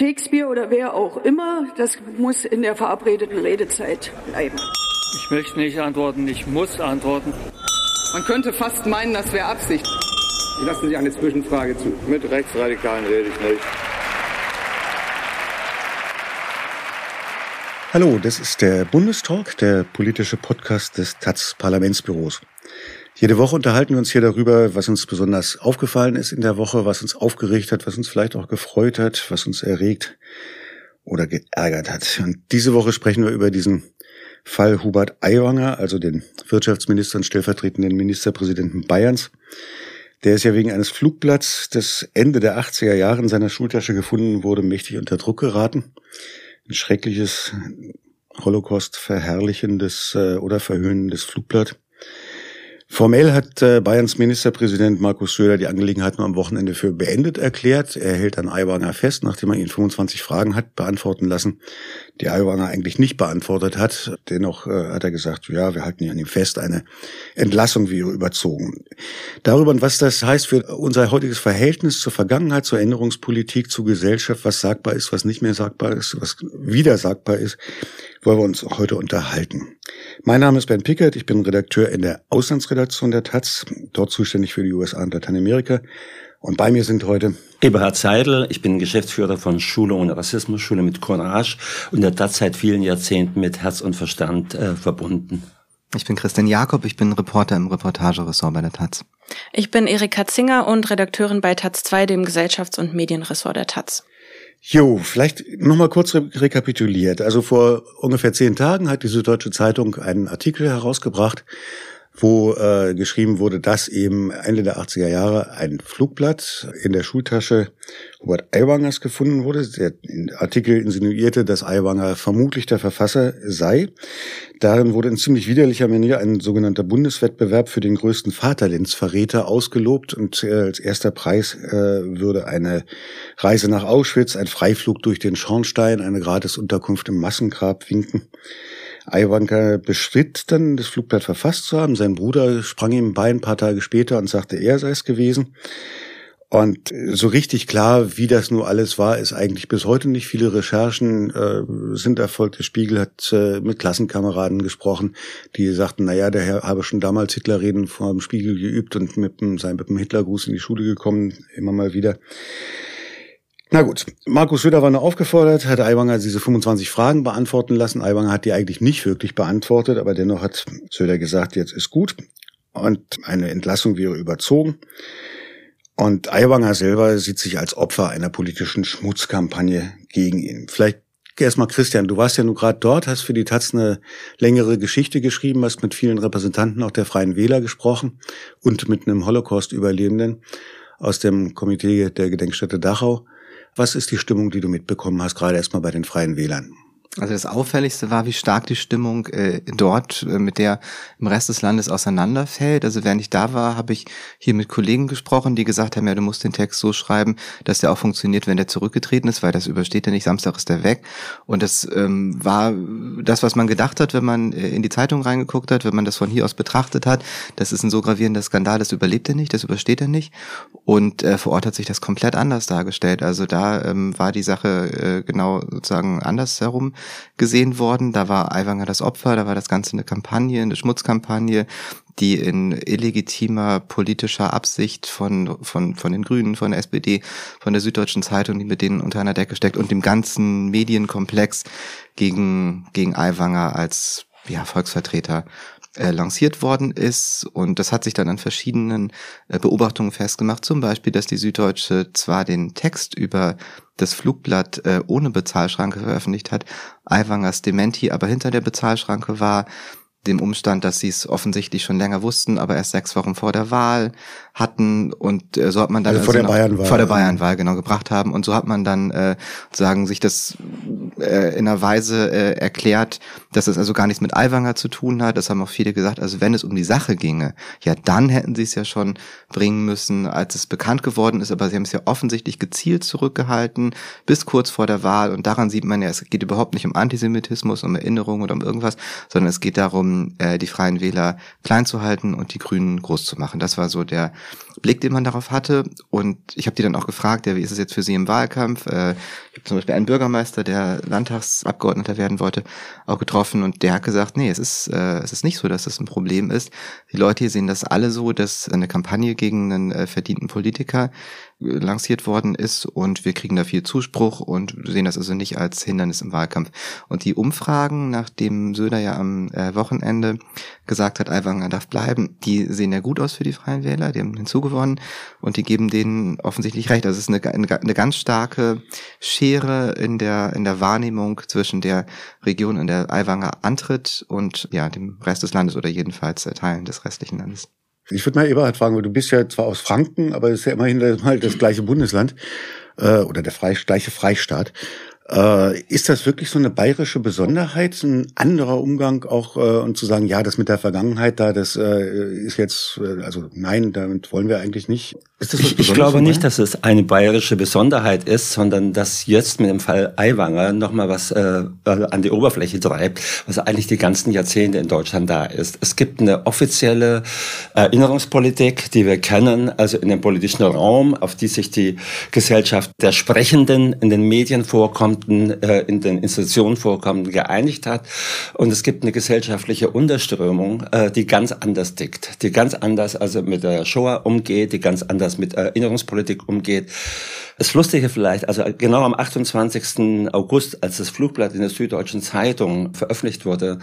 Shakespeare oder wer auch immer, das muss in der verabredeten Redezeit bleiben. Ich möchte nicht antworten, ich muss antworten. Man könnte fast meinen, das wäre Absicht. Ich lasse Sie eine Zwischenfrage zu. Mit Rechtsradikalen rede ich nicht. Hallo, das ist der Bundestalk, der politische Podcast des taz Parlamentsbüros. Jede Woche unterhalten wir uns hier darüber, was uns besonders aufgefallen ist in der Woche, was uns aufgeregt hat, was uns vielleicht auch gefreut hat, was uns erregt oder geärgert hat. Und diese Woche sprechen wir über diesen Fall Hubert Aiwanger, also den Wirtschaftsminister und stellvertretenden Ministerpräsidenten Bayerns. Der ist ja wegen eines Flugblatts, das Ende der 80er Jahre in seiner Schultasche gefunden wurde, mächtig unter Druck geraten. Ein schreckliches Holocaust verherrlichendes äh, oder verhöhnendes Flugblatt. Formell hat äh, Bayerns Ministerpräsident Markus Söder die Angelegenheit nur am Wochenende für beendet erklärt. Er hält an Aiwanger fest, nachdem er ihn 25 Fragen hat beantworten lassen, die Aiwanger eigentlich nicht beantwortet hat. Dennoch äh, hat er gesagt, ja, wir halten ja an ihm fest, eine Entlassung wäre überzogen. Darüber, was das heißt für unser heutiges Verhältnis zur Vergangenheit, zur Änderungspolitik, zur Gesellschaft, was sagbar ist, was nicht mehr sagbar ist, was wieder sagbar ist, wollen wir uns heute unterhalten. Mein Name ist Ben Pickett, ich bin Redakteur in der Auslandsredaktion der Taz, dort zuständig für die USA und Lateinamerika. Und bei mir sind heute Eberhard Seidel, ich bin Geschäftsführer von Schule ohne Rassismus, Schule mit Courage und der Taz seit vielen Jahrzehnten mit Herz und Verstand äh, verbunden. Ich bin Christian Jakob, ich bin Reporter im Reportageressort bei der Taz. Ich bin Erika Zinger und Redakteurin bei Taz 2, dem Gesellschafts- und Medienressort der Taz. Jo, vielleicht nochmal kurz re rekapituliert. Also vor ungefähr zehn Tagen hat die Süddeutsche Zeitung einen Artikel herausgebracht, wo äh, geschrieben wurde, dass eben Ende der 80er Jahre ein Flugblatt in der Schultasche Hubert Aiwangers gefunden wurde. Der Artikel insinuierte, dass Aiwanger vermutlich der Verfasser sei. Darin wurde in ziemlich widerlicher Manier ein sogenannter Bundeswettbewerb für den größten Vaterlandsverräter ausgelobt und äh, als erster Preis äh, würde eine Reise nach Auschwitz, ein Freiflug durch den Schornstein, eine Gratisunterkunft im Massengrab winken. Aiwanka bestritt dann, das Flugblatt verfasst zu haben. Sein Bruder sprang ihm bei ein paar Tage später und sagte, er sei es gewesen. Und so richtig klar, wie das nur alles war, ist eigentlich bis heute nicht. Viele Recherchen äh, sind erfolgt. Der Spiegel hat äh, mit Klassenkameraden gesprochen, die sagten, na ja, der Herr habe schon damals Hitlerreden vor dem Spiegel geübt und mit dem, sei mit dem Hitlergruß in die Schule gekommen, immer mal wieder. Na gut, Markus Söder war nur aufgefordert, hat Aiwanger diese 25 Fragen beantworten lassen. Aiwanger hat die eigentlich nicht wirklich beantwortet, aber dennoch hat Söder gesagt, jetzt ist gut und eine Entlassung wäre überzogen. Und Aiwanger selber sieht sich als Opfer einer politischen Schmutzkampagne gegen ihn. Vielleicht erstmal Christian, du warst ja nur gerade dort, hast für die Taz eine längere Geschichte geschrieben, hast mit vielen Repräsentanten auch der Freien Wähler gesprochen und mit einem Holocaust-Überlebenden aus dem Komitee der Gedenkstätte Dachau. Was ist die Stimmung, die du mitbekommen hast, gerade erstmal bei den Freien Wählern? Also das Auffälligste war, wie stark die Stimmung äh, dort äh, mit der im Rest des Landes auseinanderfällt. Also während ich da war, habe ich hier mit Kollegen gesprochen, die gesagt haben, ja, du musst den Text so schreiben, dass der auch funktioniert, wenn der zurückgetreten ist, weil das übersteht ja nicht, Samstag ist der weg. Und das ähm, war das, was man gedacht hat, wenn man äh, in die Zeitung reingeguckt hat, wenn man das von hier aus betrachtet hat. Das ist ein so gravierender Skandal, das überlebt er nicht, das übersteht er nicht. Und äh, vor Ort hat sich das komplett anders dargestellt. Also da ähm, war die Sache äh, genau sozusagen andersherum gesehen worden. Da war Aiwanger das Opfer, da war das Ganze eine Kampagne, eine Schmutzkampagne, die in illegitimer politischer Absicht von, von, von den Grünen, von der SPD, von der Süddeutschen Zeitung, die mit denen unter einer Decke steckt und dem ganzen Medienkomplex gegen, gegen Aiwanger als ja, Volksvertreter äh, lanciert worden ist. Und das hat sich dann an verschiedenen äh, Beobachtungen festgemacht. Zum Beispiel, dass die Süddeutsche zwar den Text über das Flugblatt äh, ohne Bezahlschranke veröffentlicht hat, Aiwangers Dementi aber hinter der Bezahlschranke war, dem Umstand, dass sie es offensichtlich schon länger wussten, aber erst sechs Wochen vor der Wahl hatten und äh, so hat man dann also vor also der Bayernwahl vor der Bayernwahl genau gebracht haben und so hat man dann äh, sagen sich das äh, in einer Weise äh, erklärt, dass es also gar nichts mit Aiwanger zu tun hat. Das haben auch viele gesagt. Also wenn es um die Sache ginge, ja, dann hätten sie es ja schon bringen müssen, als es bekannt geworden ist. Aber sie haben es ja offensichtlich gezielt zurückgehalten bis kurz vor der Wahl. Und daran sieht man ja, es geht überhaupt nicht um Antisemitismus, um Erinnerung oder um irgendwas, sondern es geht darum, äh, die Freien Wähler klein zu halten und die Grünen groß zu machen. Das war so der Blick, den man darauf hatte. Und ich habe die dann auch gefragt, ja, wie ist es jetzt für Sie im Wahlkampf? Äh, ich habe zum Beispiel einen Bürgermeister, der Landtagsabgeordneter werden wollte, auch getroffen und der hat gesagt, nee, es ist, äh, es ist nicht so, dass das ein Problem ist. Die Leute hier sehen das alle so, dass eine Kampagne gegen einen äh, verdienten Politiker lanciert worden ist und wir kriegen da viel Zuspruch und sehen das also nicht als Hindernis im Wahlkampf. Und die Umfragen, nachdem Söder ja am äh, Wochenende gesagt hat, Aiwanger darf bleiben, die sehen ja gut aus für die Freien Wähler, die haben hinzugewonnen und die geben denen offensichtlich recht. Also es ist eine, eine, eine ganz starke Schere in der, in der Wahrnehmung zwischen der Region, in der Aiwanger antritt und ja, dem Rest des Landes oder jedenfalls Teilen des restlichen Landes. Ich würde mal Eberhard fragen, weil du bist ja zwar aus Franken, aber es ist ja immerhin mal das gleiche Bundesland äh, oder der Freie, gleiche Freistaat. Äh, ist das wirklich so eine bayerische Besonderheit, ein anderer Umgang auch äh, und zu sagen, ja, das mit der Vergangenheit da, das äh, ist jetzt, äh, also nein, damit wollen wir eigentlich nicht. Ich, ich glaube nicht, dass es eine bayerische Besonderheit ist, sondern dass jetzt mit dem Fall Aiwanger nochmal was äh, an die Oberfläche treibt, was eigentlich die ganzen Jahrzehnte in Deutschland da ist. Es gibt eine offizielle Erinnerungspolitik, die wir kennen, also in dem politischen Raum, auf die sich die Gesellschaft der Sprechenden in den Medien vorkommt, Beamten äh, in den Institutionen vorkommen, geeinigt hat. Und es gibt eine gesellschaftliche Unterströmung, äh, die ganz anders tickt, die ganz anders also mit der Shoah umgeht, die ganz anders mit Erinnerungspolitik umgeht. Das Lustige vielleicht, also genau am 28. August, als das Flugblatt in der Süddeutschen Zeitung veröffentlicht wurde,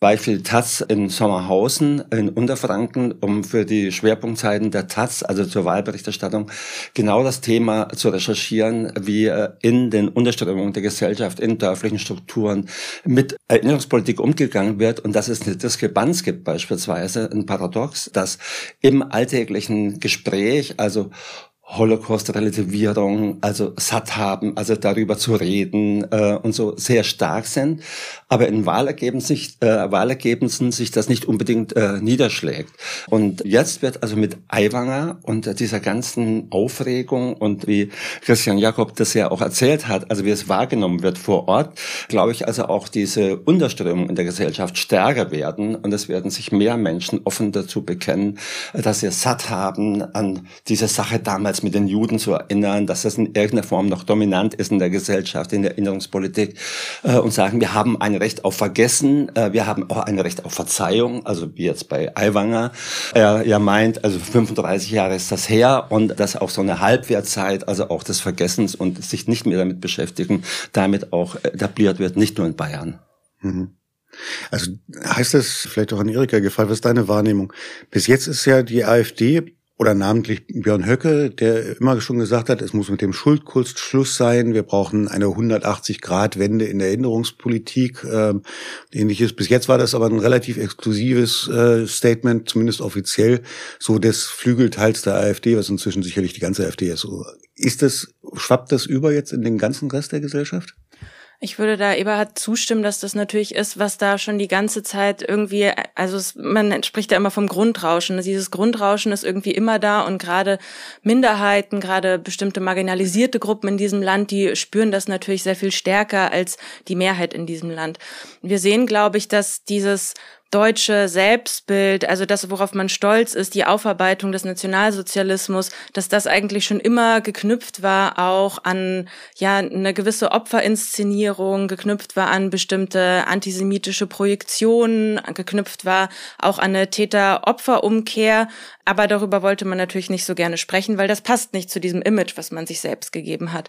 war ich für die Taz in Sommerhausen in Unterfranken, um für die Schwerpunktzeiten der Taz, also zur Wahlberichterstattung, genau das Thema zu recherchieren, wie äh, in den Unterströmungen der Gesellschaft, in dörflichen Strukturen mit Erinnerungspolitik umgegangen wird und dass es eine Diskrepanz gibt beispielsweise, ein Paradox, dass im alltäglichen Gespräch, also Holocaust-Relativierung, also satt haben, also darüber zu reden äh, und so sehr stark sind, aber in Wahlergebnissen sich, äh, Wahlergebnissen sich das nicht unbedingt äh, niederschlägt. Und jetzt wird also mit Aiwanger und dieser ganzen Aufregung und wie Christian Jakob das ja auch erzählt hat, also wie es wahrgenommen wird vor Ort, glaube ich also auch diese Unterströmung in der Gesellschaft stärker werden und es werden sich mehr Menschen offen dazu bekennen, dass sie satt haben an diese Sache damals mit den Juden zu erinnern, dass das in irgendeiner Form noch dominant ist in der Gesellschaft, in der Erinnerungspolitik äh, und sagen, wir haben ein Recht auf Vergessen, äh, wir haben auch ein Recht auf Verzeihung, also wie jetzt bei Aiwanger. Er ja meint, also 35 Jahre ist das her und dass auch so eine Halbwertzeit, also auch des Vergessens und sich nicht mehr damit beschäftigen, damit auch etabliert wird, nicht nur in Bayern. Mhm. Also heißt das vielleicht auch an Erika gefallen, was ist deine Wahrnehmung? Bis jetzt ist ja die AfD oder namentlich Björn Höcke, der immer schon gesagt hat, es muss mit dem Schuldkunst Schluss sein. Wir brauchen eine 180-Grad-Wende in der Erinnerungspolitik. Äh, ähnliches. Bis jetzt war das aber ein relativ exklusives äh, Statement, zumindest offiziell, so des Flügelteils der AfD, was inzwischen sicherlich die ganze AfD ist. Ist das, schwappt das über jetzt in den ganzen Rest der Gesellschaft? Ich würde da Eberhard zustimmen, dass das natürlich ist, was da schon die ganze Zeit irgendwie, also es, man spricht ja immer vom Grundrauschen. Dieses Grundrauschen ist irgendwie immer da und gerade Minderheiten, gerade bestimmte marginalisierte Gruppen in diesem Land, die spüren das natürlich sehr viel stärker als die Mehrheit in diesem Land. Wir sehen, glaube ich, dass dieses deutsche Selbstbild, also das, worauf man stolz ist, die Aufarbeitung des Nationalsozialismus, dass das eigentlich schon immer geknüpft war auch an ja eine gewisse Opferinszenierung, geknüpft war an bestimmte antisemitische Projektionen, geknüpft war auch an eine Täter-Opfer-Umkehr. Aber darüber wollte man natürlich nicht so gerne sprechen, weil das passt nicht zu diesem Image, was man sich selbst gegeben hat.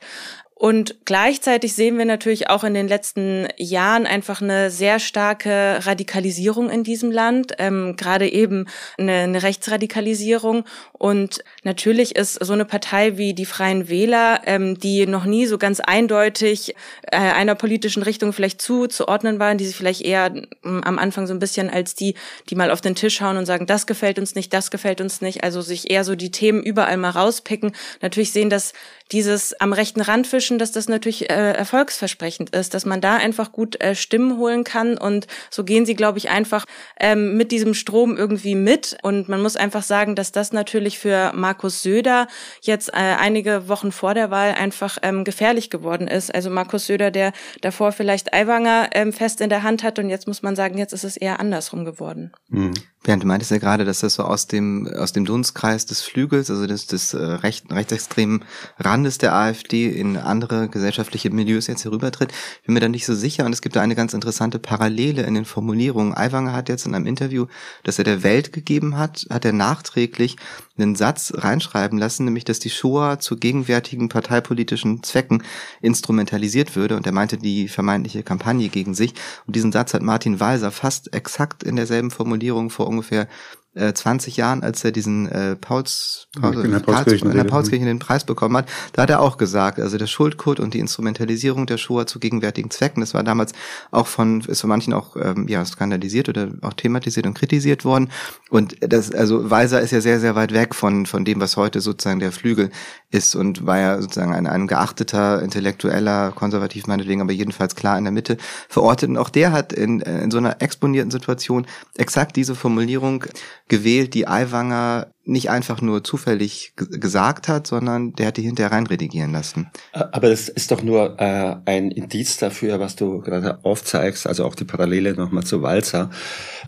Und gleichzeitig sehen wir natürlich auch in den letzten Jahren einfach eine sehr starke Radikalisierung in diesem Land, ähm, gerade eben eine, eine Rechtsradikalisierung. Und natürlich ist so eine Partei wie die Freien Wähler, ähm, die noch nie so ganz eindeutig äh, einer politischen Richtung vielleicht zuzuordnen waren, die sich vielleicht eher ähm, am Anfang so ein bisschen als die, die mal auf den Tisch hauen und sagen, das gefällt uns nicht, das gefällt uns nicht, also sich eher so die Themen überall mal rauspicken. Natürlich sehen das dieses am rechten Rand fischen überraschen, dass das natürlich äh, erfolgsversprechend ist, dass man da einfach gut äh, Stimmen holen kann und so gehen sie, glaube ich, einfach ähm, mit diesem Strom irgendwie mit und man muss einfach sagen, dass das natürlich für Markus Söder jetzt äh, einige Wochen vor der Wahl einfach ähm, gefährlich geworden ist. Also Markus Söder, der davor vielleicht Aiwanger ähm, fest in der Hand hat und jetzt muss man sagen, jetzt ist es eher andersrum geworden. Mhm. Bernd, du meintest ja gerade, dass das so aus dem, aus dem Dunstkreis des Flügels, also des, des äh, recht, rechtsextremen Randes der AfD in andere gesellschaftliche Milieus jetzt herübertritt. Ich bin mir da nicht so sicher und es gibt da eine ganz interessante Parallele in den Formulierungen. Aiwanger hat jetzt in einem Interview, das er der Welt gegeben hat, hat er nachträglich einen Satz reinschreiben lassen, nämlich, dass die Shoah zu gegenwärtigen parteipolitischen Zwecken instrumentalisiert würde und er meinte die vermeintliche Kampagne gegen sich. Und diesen Satz hat Martin Walser fast exakt in derselben Formulierung vor ungefähr 20 äh, Jahren, als er diesen äh, Pauls, Pauls, in der Paulskirchen, in der Paulskirchen den Preis bekommen hat, da hat er auch gesagt, also der Schuldcode und die Instrumentalisierung der Shoah zu gegenwärtigen Zwecken, das war damals auch von, ist von manchen auch ähm, ja skandalisiert oder auch thematisiert und kritisiert worden. Und das, also Weiser ist ja sehr, sehr weit weg von, von dem, was heute sozusagen der Flügel ist und war ja sozusagen ein, ein geachteter, intellektueller, konservativ meinetwegen, aber jedenfalls klar in der Mitte verortet. Und auch der hat in, in so einer exponierten Situation exakt diese Formulierung gewählt, die Aiwanger nicht einfach nur zufällig gesagt hat, sondern der hat die hinterher reinredigieren lassen. Aber das ist doch nur äh, ein Indiz dafür, was du gerade aufzeigst, also auch die Parallele nochmal zu Walzer,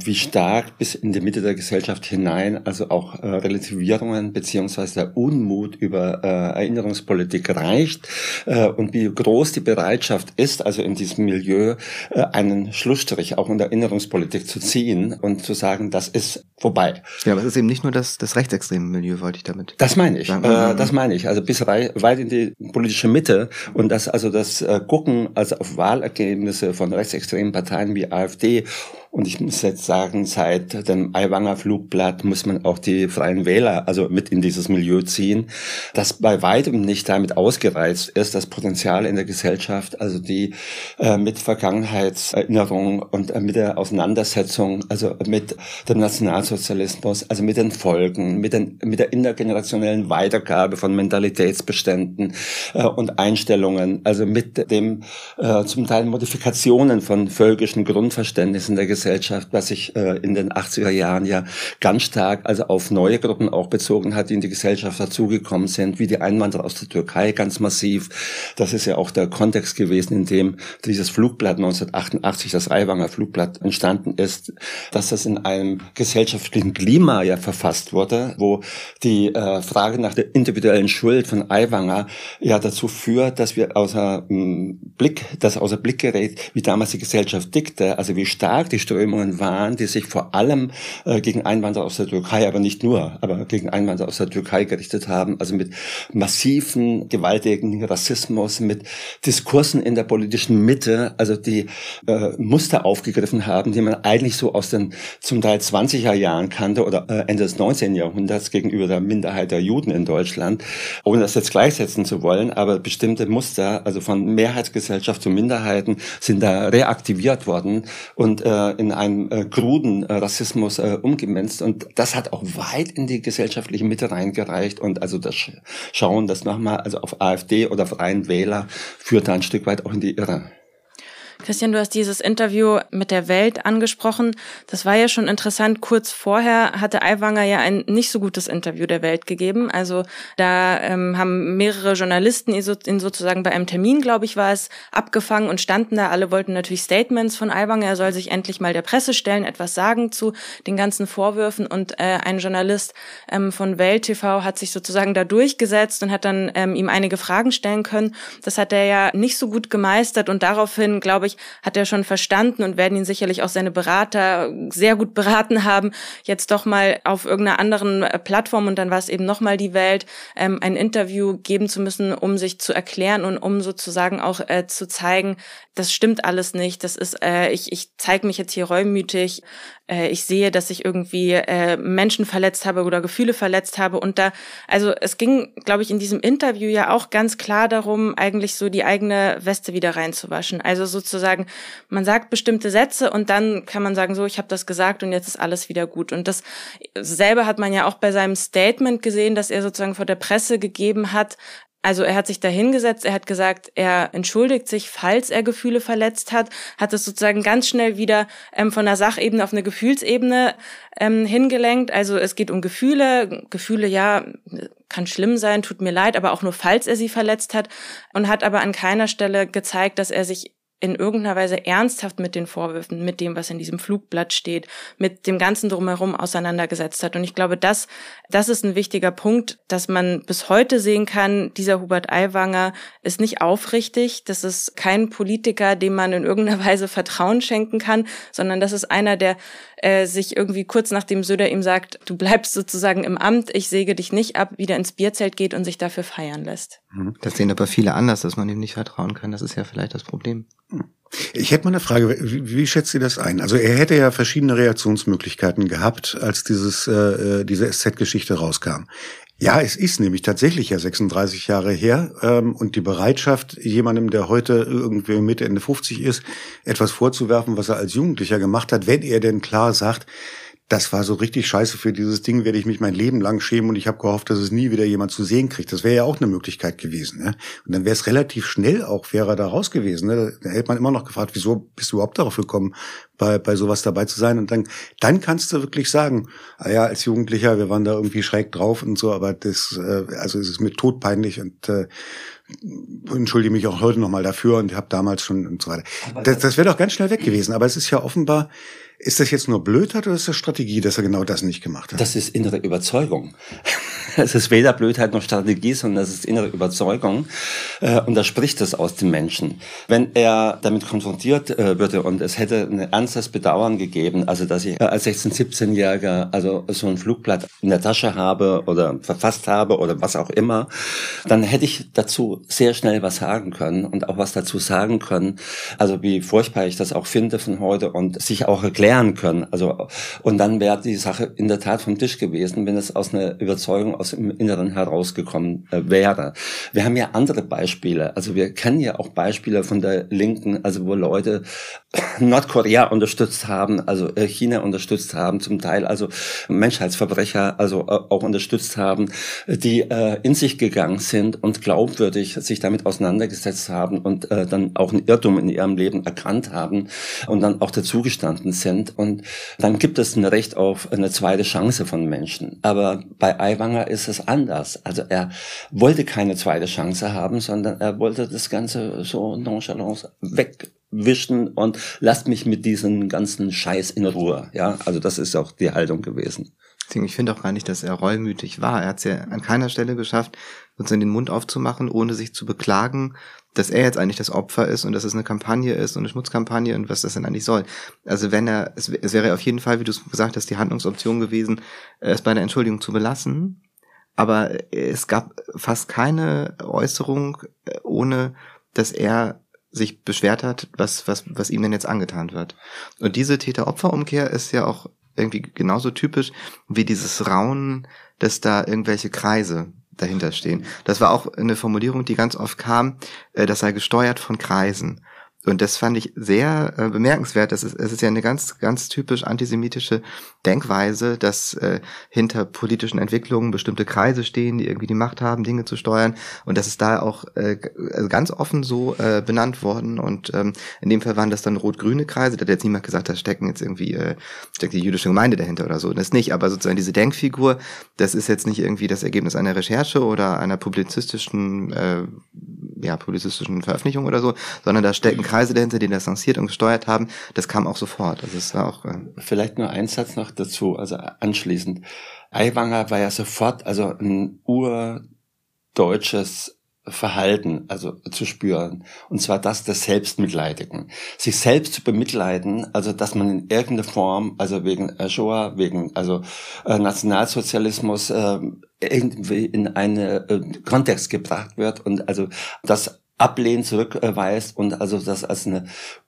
wie stark bis in die Mitte der Gesellschaft hinein, also auch äh, Relativierungen beziehungsweise der Unmut über äh, Erinnerungspolitik reicht äh, und wie groß die Bereitschaft ist, also in diesem Milieu äh, einen Schlussstrich auch in der Erinnerungspolitik zu ziehen und zu sagen, das ist vorbei. Ja, aber es ist eben nicht nur das, das rechtsextreme Milieu, wollte ich damit. Das meine ich. Äh, das meine ich. Also bis weit in die politische Mitte und das also das äh, Gucken also auf Wahlergebnisse von rechtsextremen Parteien wie AfD und ich muss jetzt sagen, seit dem Aiwanger Flugblatt muss man auch die Freien Wähler also mit in dieses Milieu ziehen, das bei weitem nicht damit ausgereizt ist, das Potenzial in der Gesellschaft, also die äh, mit Vergangenheitserinnerung und äh, mit der Auseinandersetzung, also mit dem Nationalsozialismus, also mit den Folgen, mit, den, mit der intergenerationellen Weitergabe von Mentalitätsbeständen äh, und Einstellungen, also mit dem äh, zum Teil Modifikationen von völkischen Grundverständnissen der Gesellschaft, Gesellschaft, was sich äh, in den 80er Jahren ja ganz stark also auf neue Gruppen auch bezogen hat, die in die Gesellschaft dazugekommen sind, wie die Einwanderer aus der Türkei ganz massiv. Das ist ja auch der Kontext gewesen, in dem dieses Flugblatt 1988, das Aiwanger Flugblatt entstanden ist, dass das in einem gesellschaftlichen Klima ja verfasst wurde, wo die äh, Frage nach der individuellen Schuld von Aiwanger ja dazu führt, dass wir außer ähm, Blick, dass außer Blick gerät, wie damals die Gesellschaft dickte, also wie stark die Strömungen waren, die sich vor allem äh, gegen Einwanderer aus der Türkei, aber nicht nur, aber gegen Einwanderer aus der Türkei gerichtet haben, also mit massiven, gewaltigen Rassismus, mit Diskursen in der politischen Mitte, also die äh, Muster aufgegriffen haben, die man eigentlich so aus den zum Teil 20er Jahren kannte oder äh, Ende des 19. Jahrhunderts gegenüber der Minderheit der Juden in Deutschland, ohne das jetzt gleichsetzen zu wollen, aber bestimmte Muster, also von Mehrheitsgesellschaft zu Minderheiten, sind da reaktiviert worden. Und äh, in einem äh, kruden äh, Rassismus äh, umgemünzt. Und das hat auch weit in die gesellschaftliche Mitte reingereicht. Und also das Schauen, das nochmal, also auf AfD oder Freien Wähler, führt da ein Stück weit auch in die Irre. Christian, du hast dieses Interview mit der Welt angesprochen. Das war ja schon interessant. Kurz vorher hatte Aiwanger ja ein nicht so gutes Interview der Welt gegeben. Also da ähm, haben mehrere Journalisten ihn sozusagen bei einem Termin, glaube ich, war es, abgefangen und standen da. Alle wollten natürlich Statements von Aiwanger. Er soll sich endlich mal der Presse stellen, etwas sagen zu den ganzen Vorwürfen. Und äh, ein Journalist ähm, von Welt TV hat sich sozusagen da durchgesetzt und hat dann ähm, ihm einige Fragen stellen können. Das hat er ja nicht so gut gemeistert und daraufhin, glaube ich, hat er schon verstanden und werden ihn sicherlich auch seine Berater sehr gut beraten haben, jetzt doch mal auf irgendeiner anderen äh, Plattform und dann war es eben nochmal die Welt, ähm, ein Interview geben zu müssen, um sich zu erklären und um sozusagen auch äh, zu zeigen, das stimmt alles nicht, das ist, äh, ich, ich zeige mich jetzt hier reumütig, äh, ich sehe, dass ich irgendwie äh, Menschen verletzt habe oder Gefühle verletzt habe und da, also es ging, glaube ich, in diesem Interview ja auch ganz klar darum, eigentlich so die eigene Weste wieder reinzuwaschen. Also sozusagen, man sagt bestimmte Sätze und dann kann man sagen, so, ich habe das gesagt und jetzt ist alles wieder gut. Und das selber hat man ja auch bei seinem Statement gesehen, dass er sozusagen vor der Presse gegeben hat, Also er hat sich da hingesetzt, er hat gesagt, er entschuldigt sich, falls er Gefühle verletzt hat, hat es sozusagen ganz schnell wieder ähm, von der Sachebene auf eine Gefühlsebene ähm, hingelenkt. Also es geht um Gefühle, Gefühle, ja, kann schlimm sein, tut mir leid, aber auch nur falls er sie verletzt hat und hat aber an keiner Stelle gezeigt, dass er sich in irgendeiner Weise ernsthaft mit den Vorwürfen, mit dem, was in diesem Flugblatt steht, mit dem Ganzen drumherum auseinandergesetzt hat. Und ich glaube, das, das ist ein wichtiger Punkt, dass man bis heute sehen kann, dieser Hubert Aiwanger ist nicht aufrichtig, das ist kein Politiker, dem man in irgendeiner Weise Vertrauen schenken kann, sondern das ist einer, der äh, sich irgendwie kurz nachdem Söder ihm sagt, du bleibst sozusagen im Amt, ich säge dich nicht ab, wieder ins Bierzelt geht und sich dafür feiern lässt. Mhm. Das sehen aber viele anders, dass man ihm nicht vertrauen kann. Das ist ja vielleicht das Problem. Ich hätte mal eine Frage, wie, wie schätzt ihr das ein? Also er hätte ja verschiedene Reaktionsmöglichkeiten gehabt, als dieses, äh, äh diese SZ-Geschichte rauskam. Ja, es ist nämlich tatsächlich ja 36 Jahre her ähm, und die Bereitschaft, jemandem, der heute irgendwie Mitte, Ende 50 ist, etwas vorzuwerfen, was er als Jugendlicher gemacht hat, wenn er denn klar sagt, das war so richtig scheiße für dieses Ding, werde ich mich mein Leben lang schämen und ich habe gehofft, dass es nie wieder jemand zu sehen kriegt. Das wäre ja auch eine Möglichkeit gewesen. Ne? Und dann wäre es relativ schnell auch, wäre er da raus gewesen. Ne? Da hätte man immer noch gefragt, wieso bist du überhaupt darauf gekommen, bei, bei sowas dabei zu sein? Und dann, dann kannst du wirklich sagen, ah ja, als Jugendlicher, wir waren da irgendwie schräg drauf und so, aber das, äh, also es ist mir todpeinlich und äh, entschuldige mich auch heute nochmal dafür und habe damals schon und so weiter. Das, das wäre doch ganz schnell weg gewesen. Aber es ist ja offenbar, ist das jetzt nur Blödheit oder ist das Strategie, dass er genau das nicht gemacht hat? Das ist innere Überzeugung. Es ist weder Blödheit noch Strategie, sondern es ist innere Überzeugung. Äh, und da spricht es aus dem Menschen. Wenn er damit konfrontiert äh, würde und es hätte ein ernstes Bedauern gegeben, also dass ich äh, als 16-, 17-Jähriger also so ein Flugblatt in der Tasche habe oder verfasst habe oder was auch immer, dann hätte ich dazu sehr schnell was sagen können und auch was dazu sagen können. Also wie furchtbar ich das auch finde von heute und sich auch erklären klären können. Also und dann wäre die Sache in der Tat vom Tisch gewesen, wenn es aus einer Überzeugung aus dem Inneren herausgekommen äh, wäre. Wir haben ja andere Beispiele. Also wir kennen ja auch Beispiele von der Linken, also wo Leute Nordkorea unterstützt haben, also äh, China unterstützt haben, zum Teil also Menschheitsverbrecher also äh, auch unterstützt haben, die äh, in sich gegangen sind und glaubwürdig sich damit auseinandergesetzt haben und äh, dann auch einen Irrtum in ihrem Leben erkannt haben und dann auch dazugestanden sind. Und dann gibt es ein Recht auf eine zweite Chance von Menschen. Aber bei Aiwanger ist es anders. Also er wollte keine zweite Chance haben, sondern er wollte das Ganze so nonchalant weg wischen und lasst mich mit diesem ganzen Scheiß in Ruhe. Ja, also das ist auch die Haltung gewesen. Ich finde auch gar nicht, dass er reumütig war. Er hat es ja an keiner Stelle geschafft, sozusagen den Mund aufzumachen, ohne sich zu beklagen, dass er jetzt eigentlich das Opfer ist und dass es eine Kampagne ist und eine Schmutzkampagne und was das denn eigentlich soll. Also wenn er, es, wäre auf jeden Fall, wie du es gesagt hast, die Handlungsoption gewesen, es bei einer Entschuldigung zu belassen. Aber es gab fast keine Äußerung, äh, ohne dass er sich beschwert hat, was, was, was ihm denn jetzt angetan wird. Und diese Täter-Opfer-Umkehr ist ja auch irgendwie genauso typisch wie dieses Raunen, dass da irgendwelche Kreise dahinter stehen. Das war auch eine Formulierung, die ganz oft kam, äh, das sei gesteuert von Kreisen. Und das fand ich sehr äh, bemerkenswert. Das ist, es ist ja eine ganz, ganz typisch antisemitische Denkweise, dass äh, hinter politischen Entwicklungen bestimmte Kreise stehen, die irgendwie die Macht haben, Dinge zu steuern. Und das ist da auch äh, also ganz offen so äh, benannt worden. Und ähm, in dem Fall waren das dann rot-grüne Kreise. Da hat jetzt niemand gesagt, da stecken jetzt irgendwie äh, steckt die jüdische Gemeinde dahinter oder so. Das nicht. Aber sozusagen diese Denkfigur, das ist jetzt nicht irgendwie das Ergebnis einer Recherche oder einer publizistischen, äh, ja, publizistischen Veröffentlichung oder so, sondern da stecken Kreise Kreise dahinter, die das lanciert und gesteuert haben, das kam auch sofort. Also es war auch. Äh Vielleicht nur ein Satz noch dazu, also anschließend. Aiwanger war ja sofort also ein urdeutsches Verhalten, also zu spüren. Und zwar das des Selbstmitleidigen. Sich selbst zu bemitleiden, also dass man in irgendeiner Form, also wegen Shoah, wegen also äh, Nationalsozialismus äh, irgendwie in einen äh, Kontext gebracht wird und also das Ablehnen zurückweist und also das als eine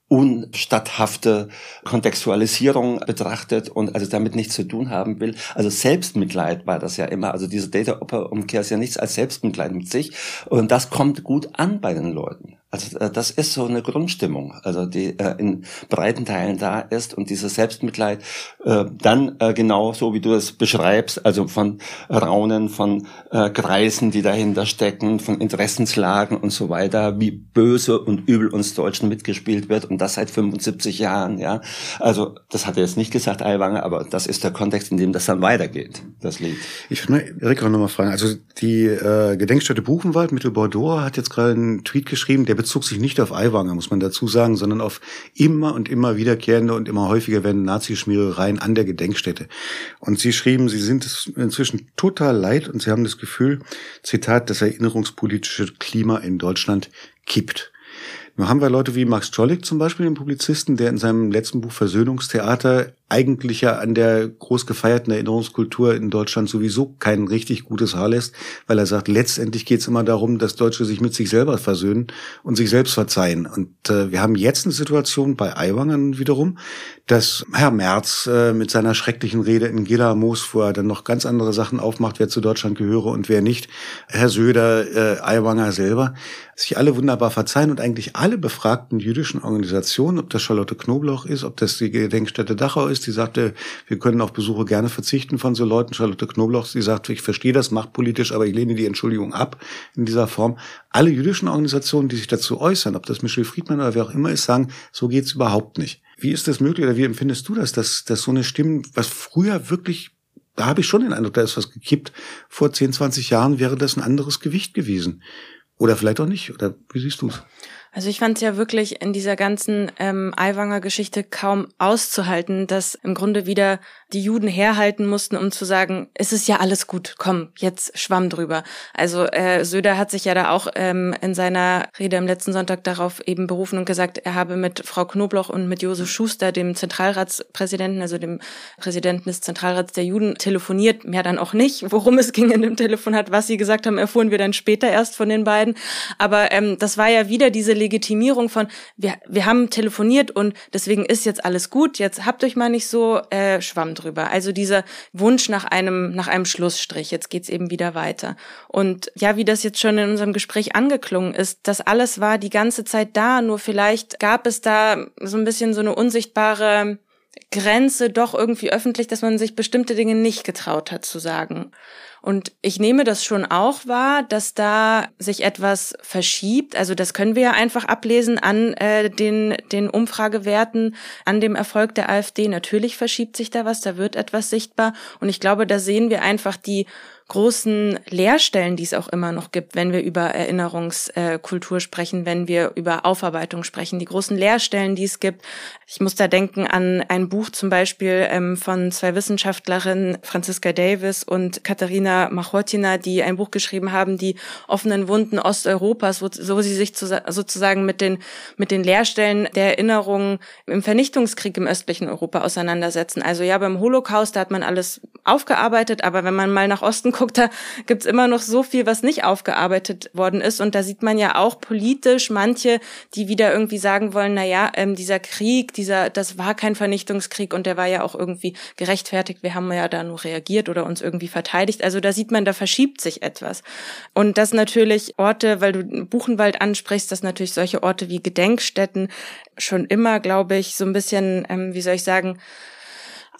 unstatthafte Kontextualisierung betrachtet und also damit nichts zu tun haben will. Also Selbstmitleid war das ja immer. Also diese Data-Umkehr ist ja nichts als Selbstmitleid mit sich. Und das kommt gut an bei den Leuten. Also äh, das ist so eine Grundstimmung, also die äh, in breiten Teilen da ist und dieses Selbstmitleid äh, dann äh, genau so wie du es beschreibst, also von Raunen, von äh, Kreisen, die dahinter stecken, von Interessenslagen und so weiter, wie böse und übel uns Deutschen mitgespielt wird und das seit 75 Jahren, ja. Also das hat er jetzt nicht gesagt, Aiwanger, aber das ist der Kontext, in dem das dann weitergeht, das Lied. Ich würde mal Erik auch nochmal fragen, also die äh, Gedenkstätte Buchenwald Mittel Bordeaux hat jetzt gerade einen Tweet geschrieben, der bezog sich nicht auf Aiwanger, muss man dazu sagen, sondern auf immer und immer wiederkehrende und immer häufiger werdende Nazischmierereien an der Gedenkstätte. Und sie schrieben, sie sind es inzwischen total leid und sie haben das Gefühl, Zitat, das erinnerungspolitische Klima in Deutschland kippt. Nun haben wir Leute wie Max Czollik zum Beispiel, den Publizisten, der in seinem letzten Buch Versöhnungstheater eigentlich ja an der groß gefeierten Erinnerungskultur in Deutschland sowieso kein richtig gutes Haar lässt, weil er sagt, letztendlich geht es immer darum, dass Deutsche sich mit sich selber versöhnen und sich selbst verzeihen. Und äh, wir haben jetzt eine Situation bei Aiwangern wiederum, dass Herr Merz äh, mit seiner schrecklichen Rede in Gilamos, wo er dann noch ganz andere Sachen aufmacht, wer zu Deutschland gehöre und wer nicht, Herr Söder, äh, Aiwanger selber, sich alle wunderbar verzeihen und eigentlich alle befragten jüdischen Organisationen, ob das Charlotte Knoblauch ist, ob das die Gedenkstätte Dachau ist, die sagte, wir können auf Besuche gerne verzichten von so Leuten. Charlotte Knoblauch, sie sagt, ich verstehe das machtpolitisch, aber ich lehne die Entschuldigung ab in dieser Form. Alle jüdischen Organisationen, die sich dazu äußern, ob das Michel Friedmann oder wer auch immer ist, sagen, so geht's überhaupt nicht. Wie ist das möglich oder wie empfindest du das, dass, dass so eine Stimme, was früher wirklich da habe ich schon den Eindruck, da ist was gekippt. Vor 10, 20 Jahren wäre das ein anderes Gewicht gewesen. Oder vielleicht auch nicht. Oder wie siehst du es? Also ich fand es ja wirklich in dieser ganzen ähm, Aiwanger Geschichte kaum auszuhalten, dass im Grunde wieder die Juden herhalten mussten, um zu sagen, es ist ja alles gut, komm, jetzt schwamm drüber. Also äh, Söder hat sich ja da auch ähm, in seiner Rede am letzten Sonntag darauf eben berufen und gesagt, er habe mit Frau Knobloch und mit Josef Schuster, dem Zentralratspräsidenten, also dem Präsidenten des Zentralrats der Juden, telefoniert. Mehr dann auch nicht. Worum es ging in dem Telefonat, was sie gesagt haben, erfuhren wir dann später erst von den beiden. Aber ähm, das war ja wieder diese Legitimierung von, wir, wir haben telefoniert und deswegen ist jetzt alles gut, jetzt habt euch mal nicht so, äh, schwamm drüber. Also dieser Wunsch nach einem, nach einem Schlussstrich, jetzt geht's eben wieder weiter. Und ja, wie das jetzt schon in unserem Gespräch angeklungen ist, das alles war die ganze Zeit da, nur vielleicht gab es da so ein bisschen so eine unsichtbare Grenze doch irgendwie öffentlich, dass man sich bestimmte Dinge nicht getraut hat zu sagen. Und ich nehme das schon auch wahr, dass da sich etwas verschiebt. Also das können wir ja einfach ablesen an äh, den, den Umfragewerten, an dem Erfolg der AfD. Natürlich verschiebt sich da was, da wird etwas sichtbar. Und ich glaube, da sehen wir einfach die großen Leerstellen, die es auch immer noch gibt, wenn wir über Erinnerungskultur sprechen, wenn wir über Aufarbeitung sprechen, die großen Leerstellen, die es gibt. Ich muss da denken an ein Buch zum Beispiel ähm, von zwei Wissenschaftlerinnen, Franziska Davis und Katharina Machotina, die ein Buch geschrieben haben, die offenen Wunden Osteuropas, wo, so sie sich zu, sozusagen mit den, mit den Leerstellen der Erinnerungen im Vernichtungskrieg im östlichen Europa auseinandersetzen. Also ja, beim Holocaust, da hat man alles aufgearbeitet, aber wenn man mal nach Osten guckt, da gibt's immer noch so viel, was nicht aufgearbeitet worden ist. Und da sieht man ja auch politisch manche, die wieder irgendwie sagen wollen, na ja, ähm, dieser Krieg, dieser, das war kein Vernichtungskrieg und der war ja auch irgendwie gerechtfertigt. Wir haben ja da nur reagiert oder uns irgendwie verteidigt. Also da sieht man, da verschiebt sich etwas. Und das natürlich Orte, weil du Buchenwald ansprichst, dass natürlich solche Orte wie Gedenkstätten schon immer, glaube ich, so ein bisschen, ähm, wie soll ich sagen,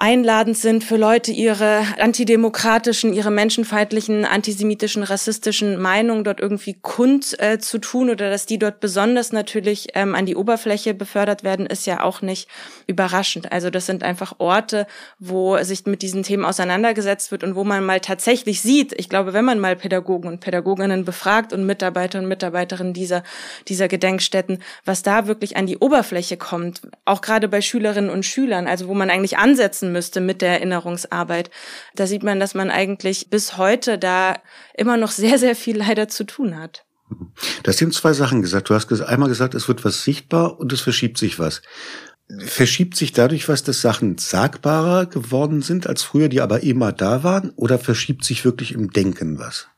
einladend sind für Leute, ihre antidemokratischen, ihre menschenfeindlichen, antisemitischen, rassistischen Meinungen dort irgendwie kund äh, zu tun oder dass die dort besonders natürlich ähm, an die Oberfläche befördert werden, ist ja auch nicht überraschend. Also das sind einfach Orte, wo sich mit diesen Themen auseinandergesetzt wird und wo man mal tatsächlich sieht, ich glaube, wenn man mal Pädagogen und Pädagoginnen befragt und Mitarbeiter und Mitarbeiterinnen dieser, dieser Gedenkstätten, was da wirklich an die Oberfläche kommt, auch gerade bei Schülerinnen und Schülern, also wo man eigentlich ansetzen umsetzen müsste mit der Erinnerungsarbeit. Da sieht man, dass man eigentlich bis heute da immer noch sehr, sehr viel leider zu tun hat. Du hast eben zwei Sachen gesagt. Du hast einmal gesagt, es wird was sichtbar und es verschiebt sich was. Verschiebt sich dadurch was, dass Sachen sagbarer geworden sind als früher, die aber immer da waren? Oder verschiebt sich wirklich im Denken was?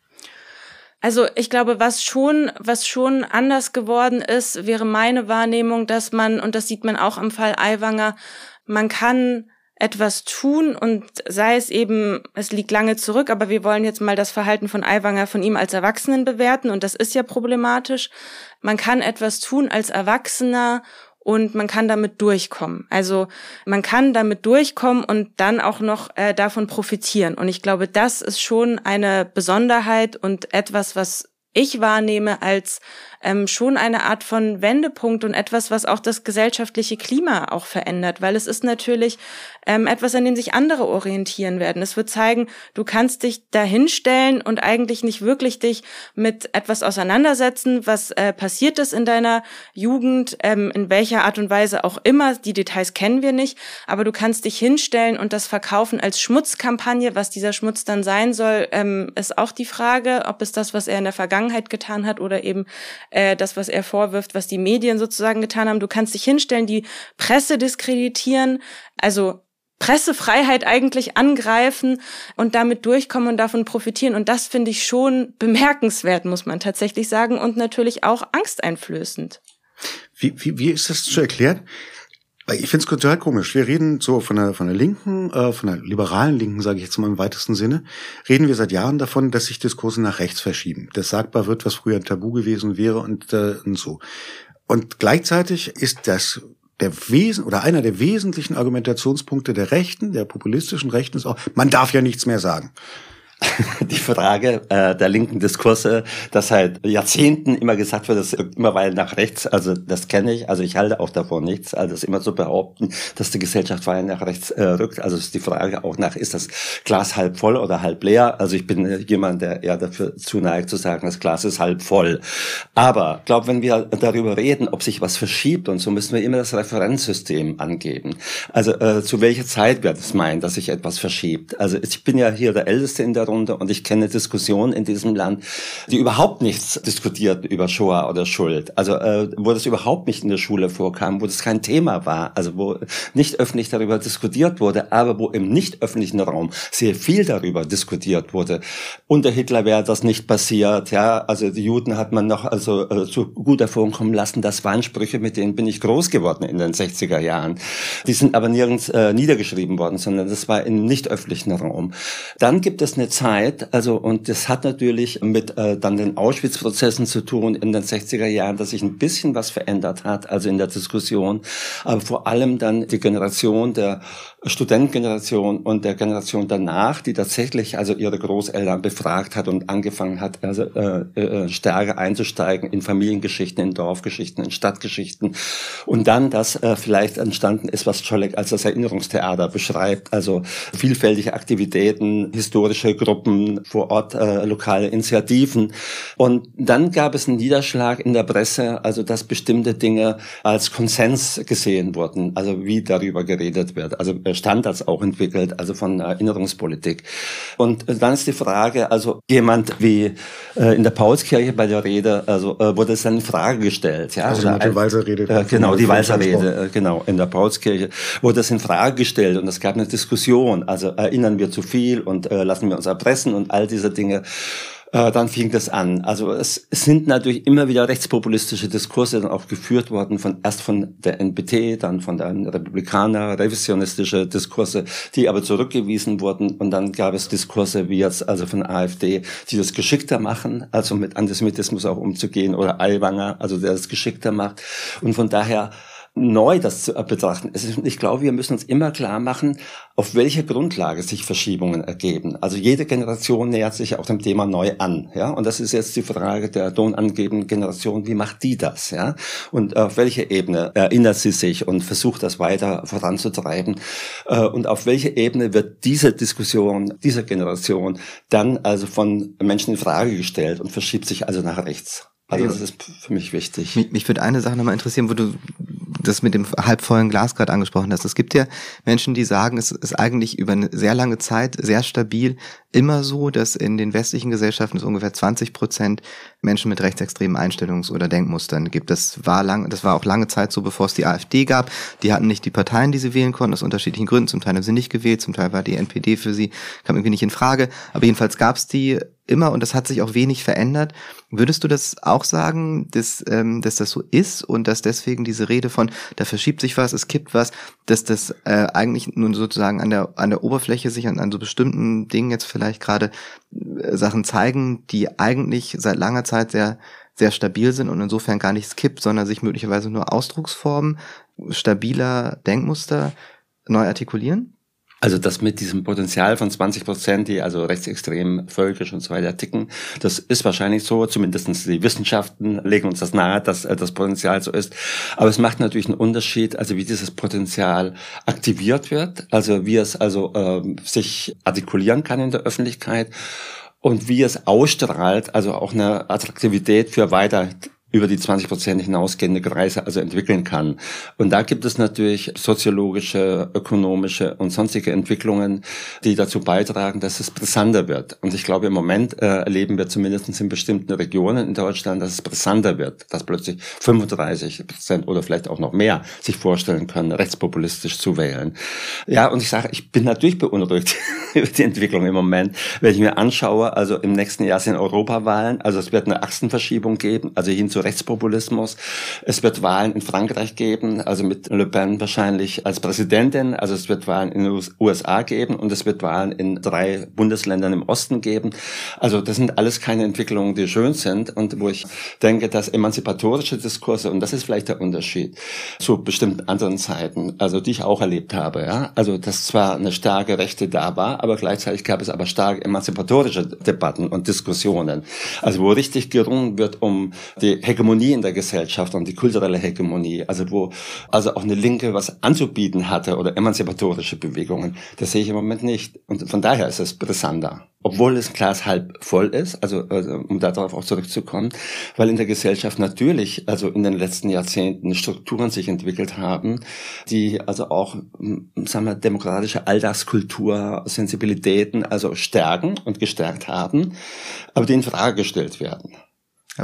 Also ich glaube, was schon, was schon anders geworden ist, wäre meine Wahrnehmung, dass man, und das sieht man auch im Fall Aiwanger, man kann etwas tun und sei es eben, es liegt lange zurück, aber wir wollen jetzt mal das Verhalten von Aiwanger von ihm als Erwachsenen bewerten und das ist ja problematisch. Man kann etwas tun als Erwachsener und man kann damit durchkommen. Also man kann damit durchkommen und dann auch noch äh, davon profitieren. Und ich glaube, das ist schon eine Besonderheit und etwas, was ich wahrnehme als ähm, schon eine Art von Wendepunkt und etwas, was auch das gesellschaftliche Klima auch verändert, weil es ist natürlich ähm, etwas, an dem sich andere orientieren werden. Es wird zeigen, du kannst dich dahinstellen und eigentlich nicht wirklich dich mit etwas auseinandersetzen, was äh, passiert ist in deiner Jugend, ähm, in welcher Art und Weise auch immer. Die Details kennen wir nicht, aber du kannst dich hinstellen und das verkaufen als Schmutzkampagne. Was dieser Schmutz dann sein soll, ähm, ist auch die Frage, ob es das, was er in der Vergangenheit getan hat oder eben äh, das, was er vorwirft, was die Medien sozusagen getan haben. Du kannst dich hinstellen, die Presse diskreditieren, also Pressefreiheit eigentlich angreifen und damit durchkommen und davon profitieren. Und das finde ich schon bemerkenswert, muss man tatsächlich sagen, und natürlich auch angsteinflößend. Wie, wie, wie ist das zu erklären? Ich finde es total komisch. Wir reden so von der, von der Linken, äh, von der liberalen Linken, sage ich jetzt mal im weitesten Sinne, reden wir seit Jahren davon, dass sich Diskurse nach rechts verschieben. Dass sagbar wird, was früher ein Tabu gewesen wäre und, äh, und so. Und gleichzeitig ist das der Wesen oder einer der wesentlichen Argumentationspunkte der Rechten, der populistischen Rechten ist auch, man darf ja nichts mehr sagen. die Frage äh, der linken Diskurse, dass seit Jahrzehnten immer gesagt wird, dass immer weil nach rechts, also das kenne ich, also ich halte auch davon nichts, also das immer zu behaupten, dass die Gesellschaft weiter nach rechts äh, rückt. Also ist die Frage auch nach, ist das Glas halb voll oder halb leer? Also ich bin äh, jemand, der eher dafür zuneigt zu sagen, das Glas ist halb voll. Aber ich glaube, wenn wir darüber reden, ob sich was verschiebt und so, müssen wir immer das Referenzsystem angeben. Also äh, zu welcher Zeit wird es meinen, dass sich etwas verschiebt? Also ich bin ja hier der Älteste in der Runde und ich kenne Diskussionen in diesem Land, die überhaupt nichts diskutiert über Shoah oder Schuld. Also äh, wo das überhaupt nicht in der Schule vorkam, wo das kein Thema war, also wo nicht öffentlich darüber diskutiert wurde, aber wo im nicht öffentlichen Raum sehr viel darüber diskutiert wurde. Unter Hitler wäre das nicht passiert, ja, also die Juden hat man noch also äh, zu guter Form kommen lassen. Das waren Sprüche, mit denen bin ich groß geworden in den 60er Jahren. Die sind aber nirgends äh, niedergeschrieben worden, sondern das war im nicht öffentlichen Raum. Dann gibt es eine Zeit, also und das hat natürlich mit äh, dann den Auschwitz-Prozessen zu tun in den 60er Jahren, dass sich ein bisschen was verändert hat, also in der Diskussion, aber vor allem dann die Generation der Studentengeneration und der Generation danach, die tatsächlich also ihre Großeltern befragt hat und angefangen hat, also äh, äh, stärker einzusteigen in Familiengeschichten, in Dorfgeschichten, in Stadtgeschichten. Und dann das äh, vielleicht entstanden ist, was Scholleck als das Erinnerungstheater beschreibt, also vielfältige Aktivitäten, historische Gruppen vor Ort, äh, lokale Initiativen. Und dann gab es einen Niederschlag in der Presse, also dass bestimmte Dinge als Konsens gesehen wurden, also wie darüber geredet wird, also Standards auch entwickelt, also von Erinnerungspolitik. Und dann ist die Frage, also jemand wie äh, in der Paulskirche bei der Rede, also äh, wurde es dann in Frage gestellt. Ja, also die Walser-Rede. Äh, genau, die Walser-Rede, äh, genau, in der Paulskirche wurde es in Frage gestellt und es gab eine Diskussion, also erinnern wir zu viel und äh, lassen wir uns erpressen und all diese Dinge äh, dann fing das an. Also es, sind natürlich immer wieder rechtspopulistische Diskurse dann auch geführt worden, von erst von der NPT, dann von den Republikaner, revisionistische Diskurse, die aber zurückgewiesen wurden. Und dann gab es Diskurse wie jetzt also von AfD, die das geschickter machen, also mit Antisemitismus auch umzugehen, oder Aiwanger, also der das geschickter macht. Und von daher neu das zu betrachten. Ich glaube, wir müssen uns immer klar machen, auf welcher Grundlage sich Verschiebungen ergeben. Also jede Generation nähert sich auch dem Thema neu an, ja. Und das ist jetzt die Frage der tonangebenden Generation. Wie macht die das, ja? Und auf welche Ebene erinnert sie sich und versucht das weiter voranzutreiben? Äh, und auf welche Ebene wird diese Diskussion dieser Generation dann also von Menschen in Frage gestellt und verschiebt sich also nach rechts? Also das ist für mich wichtig. Mich, mich würde eine Sache nochmal interessieren, wo du das mit dem halbvollen Glas gerade angesprochen hast. Es gibt ja Menschen, die sagen, es ist eigentlich über eine sehr lange Zeit sehr stabil immer so, dass in den westlichen Gesellschaften es ungefähr 20 Prozent Menschen mit rechtsextremen Einstellungs- oder Denkmustern gibt. Das war lang, das war auch lange Zeit so, bevor es die AfD gab. Die hatten nicht die Parteien, die sie wählen konnten, aus unterschiedlichen Gründen. Zum Teil haben sie nicht gewählt, zum Teil war die NPD für sie, kam irgendwie nicht in Frage. Aber jedenfalls gab es die immer und das hat sich auch wenig verändert. Würdest du das auch sagen, dass, ähm, dass das so ist und dass deswegen diese Rede von, da verschiebt sich was, es kippt was, dass das äh, eigentlich nun sozusagen an der, an der Oberfläche sich an, an so bestimmten Dingen jetzt vielleicht gerade Sachen zeigen, die eigentlich seit langer Zeit sehr sehr stabil sind und insofern gar nichts kippt, sondern sich möglicherweise nur Ausdrucksformen stabiler Denkmuster neu artikulieren? Also das mit diesem Potenzial von 20 Prozent, die also rechtsextrem, völkisch und so weiter ticken, das ist wahrscheinlich so, zumindest die Wissenschaften legen uns das nahe, dass äh, das Potenzial so ist. Aber es macht natürlich einen Unterschied, also wie dieses Potenzial aktiviert wird, also wie es also äh, sich artikulieren kann in der Öffentlichkeit und wie es ausstrahlt, also auch eine Attraktivität für weiter über die 20 Prozent hinausgehende Kreise also entwickeln kann. Und da gibt es natürlich soziologische, ökonomische und sonstige Entwicklungen, die dazu beitragen, dass es brisanter wird. Und ich glaube, im Moment äh, erleben wir zumindest in bestimmten Regionen in Deutschland, dass es brisanter wird, dass plötzlich 35 Prozent oder vielleicht auch noch mehr sich vorstellen können, rechtspopulistisch zu wählen. Ja, und ich sage, ich bin natürlich beunruhigt über die Entwicklung im Moment, wenn ich mir anschaue, also im nächsten Jahr sind Europawahlen, also es wird eine Achsenverschiebung geben, also hin zu Rechtspopulismus. Es wird Wahlen in Frankreich geben, also mit Le Pen wahrscheinlich als Präsidentin. Also es wird Wahlen in den USA geben und es wird Wahlen in drei Bundesländern im Osten geben. Also das sind alles keine Entwicklungen, die schön sind und wo ich denke, dass emanzipatorische Diskurse, und das ist vielleicht der Unterschied zu bestimmten anderen Zeiten, also die ich auch erlebt habe, ja, also dass zwar eine starke Rechte da war, aber gleichzeitig gab es aber starke emanzipatorische Debatten und Diskussionen. Also wo richtig gerungen wird um die Hegemonie in der Gesellschaft und die kulturelle Hegemonie, also wo also auch eine Linke was anzubieten hatte oder emanzipatorische Bewegungen, das sehe ich im Moment nicht. Und von daher ist es brisanter. Obwohl das Glas halb voll ist, also, also um darauf auch zurückzukommen, weil in der Gesellschaft natürlich, also in den letzten Jahrzehnten Strukturen sich entwickelt haben, die also auch, sagen wir, demokratische Alltagskultur, Sensibilitäten also stärken und gestärkt haben, aber die in Frage gestellt werden.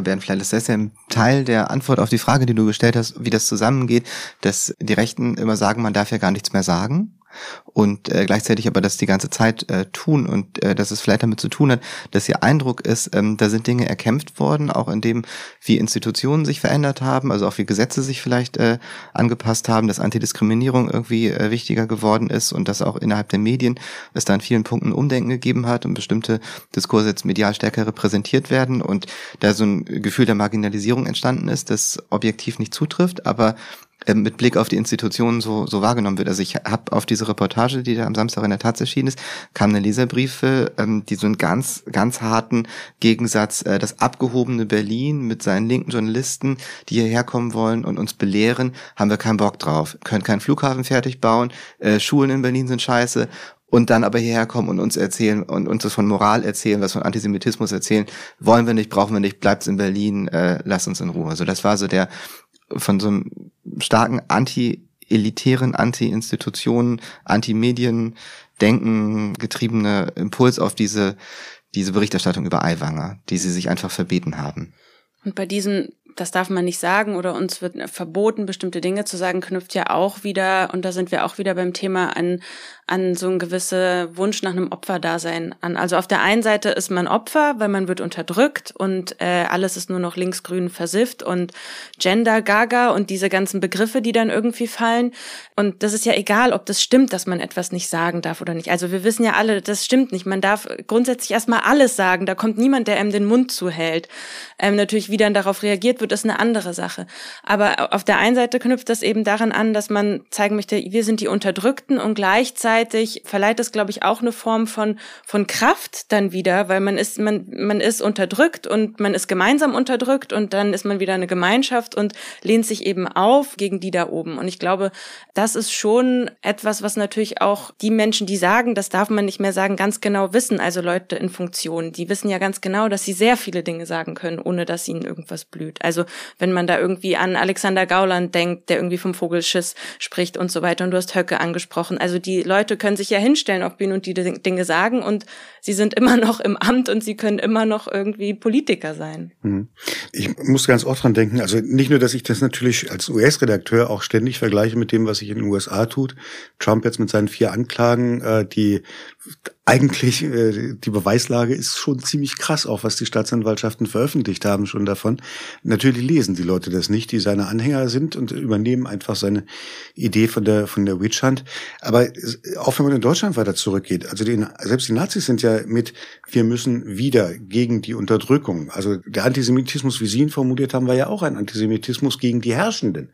Bernd, vielleicht ist das ja ein Teil der Antwort auf die Frage, die du gestellt hast, wie das zusammengeht, dass die Rechten immer sagen, man darf ja gar nichts mehr sagen und äh, gleichzeitig aber das die ganze Zeit äh, tun und äh, dass es vielleicht damit zu tun hat, dass ihr Eindruck ist, ähm, da sind Dinge erkämpft worden, auch in dem, wie Institutionen sich verändert haben, also auch wie Gesetze sich vielleicht äh, angepasst haben, dass Antidiskriminierung irgendwie äh, wichtiger geworden ist und dass auch innerhalb der Medien es da in vielen Punkten Umdenken gegeben hat und bestimmte Diskurse jetzt medial stärker repräsentiert werden und da so ein Gefühl der Marginalisierung entstanden ist, das objektiv nicht zutrifft, aber mit Blick auf die Institutionen so, so wahrgenommen wird. Also ich habe auf diese Reportage, die da am Samstag in der Taz erschienen ist, kam eine Leserbriefe, ähm, die so einen ganz, ganz harten Gegensatz, äh, das abgehobene Berlin mit seinen linken Journalisten, die hierher kommen wollen und uns belehren, haben wir keinen Bock drauf, können keinen Flughafen fertig bauen, äh, Schulen in Berlin sind scheiße und dann aber hierher kommen und uns erzählen und uns das von Moral erzählen, was von Antisemitismus erzählen, wollen wir nicht, brauchen wir nicht, bleibt's in Berlin, äh, lass uns in Ruhe. Also das war so der von so einem starken anti-elitären, anti-Institutionen, anti-Medien denken getriebene Impuls auf diese, diese Berichterstattung über Aiwanger, die sie sich einfach verbeten haben. Und bei diesen das darf man nicht sagen oder uns wird verboten, bestimmte Dinge zu sagen, knüpft ja auch wieder, und da sind wir auch wieder beim Thema an, an so ein gewisser Wunsch nach einem Opferdasein an. Also auf der einen Seite ist man Opfer, weil man wird unterdrückt und äh, alles ist nur noch linksgrün versifft und Gender Gaga und diese ganzen Begriffe, die dann irgendwie fallen. Und das ist ja egal, ob das stimmt, dass man etwas nicht sagen darf oder nicht. Also wir wissen ja alle, das stimmt nicht. Man darf grundsätzlich erstmal alles sagen. Da kommt niemand, der einem den Mund zuhält. Ähm, natürlich, wie dann darauf reagiert wird, wird, ist eine andere Sache. Aber auf der einen Seite knüpft das eben daran an, dass man zeigen möchte, wir sind die Unterdrückten und gleichzeitig verleiht es, glaube ich, auch eine Form von, von Kraft dann wieder, weil man ist, man, man ist unterdrückt und man ist gemeinsam unterdrückt und dann ist man wieder eine Gemeinschaft und lehnt sich eben auf gegen die da oben. Und ich glaube, das ist schon etwas, was natürlich auch die Menschen, die sagen, das darf man nicht mehr sagen, ganz genau wissen. Also Leute in Funktion, die wissen ja ganz genau, dass sie sehr viele Dinge sagen können, ohne dass ihnen irgendwas blüht. Also Also wenn man da irgendwie an Alexander Gauland denkt, der irgendwie vom Vogelschiss spricht und so weiter. Und du hast Höcke angesprochen. Also die Leute können sich ja hinstellen auf Bühnen und die Dinge sagen und sie sind immer noch im Amt und sie können immer noch irgendwie Politiker sein. Mhm. Ich muss ganz oft dran denken, also nicht nur, dass ich das natürlich als US-Redakteur auch ständig vergleiche mit dem, was sich in den USA tut. Trump jetzt mit seinen vier Anklagen, äh, die eigentlich äh, die Beweislage ist schon ziemlich krass, auch was die Staatsanwaltschaften veröffentlicht haben schon davon. Natürlich lesen die Leute das nicht, die seine Anhänger sind und übernehmen einfach seine Idee von der von der Witch Hunt. Aber auch wenn man in Deutschland weiter zurückgeht, also die, selbst die Nazis sind ja mit, wir müssen wieder gegen die Unterdrückung. Also der Antisemitismus, wie Sie ihn formuliert haben, war ja auch ein Antisemitismus gegen die Herrschenden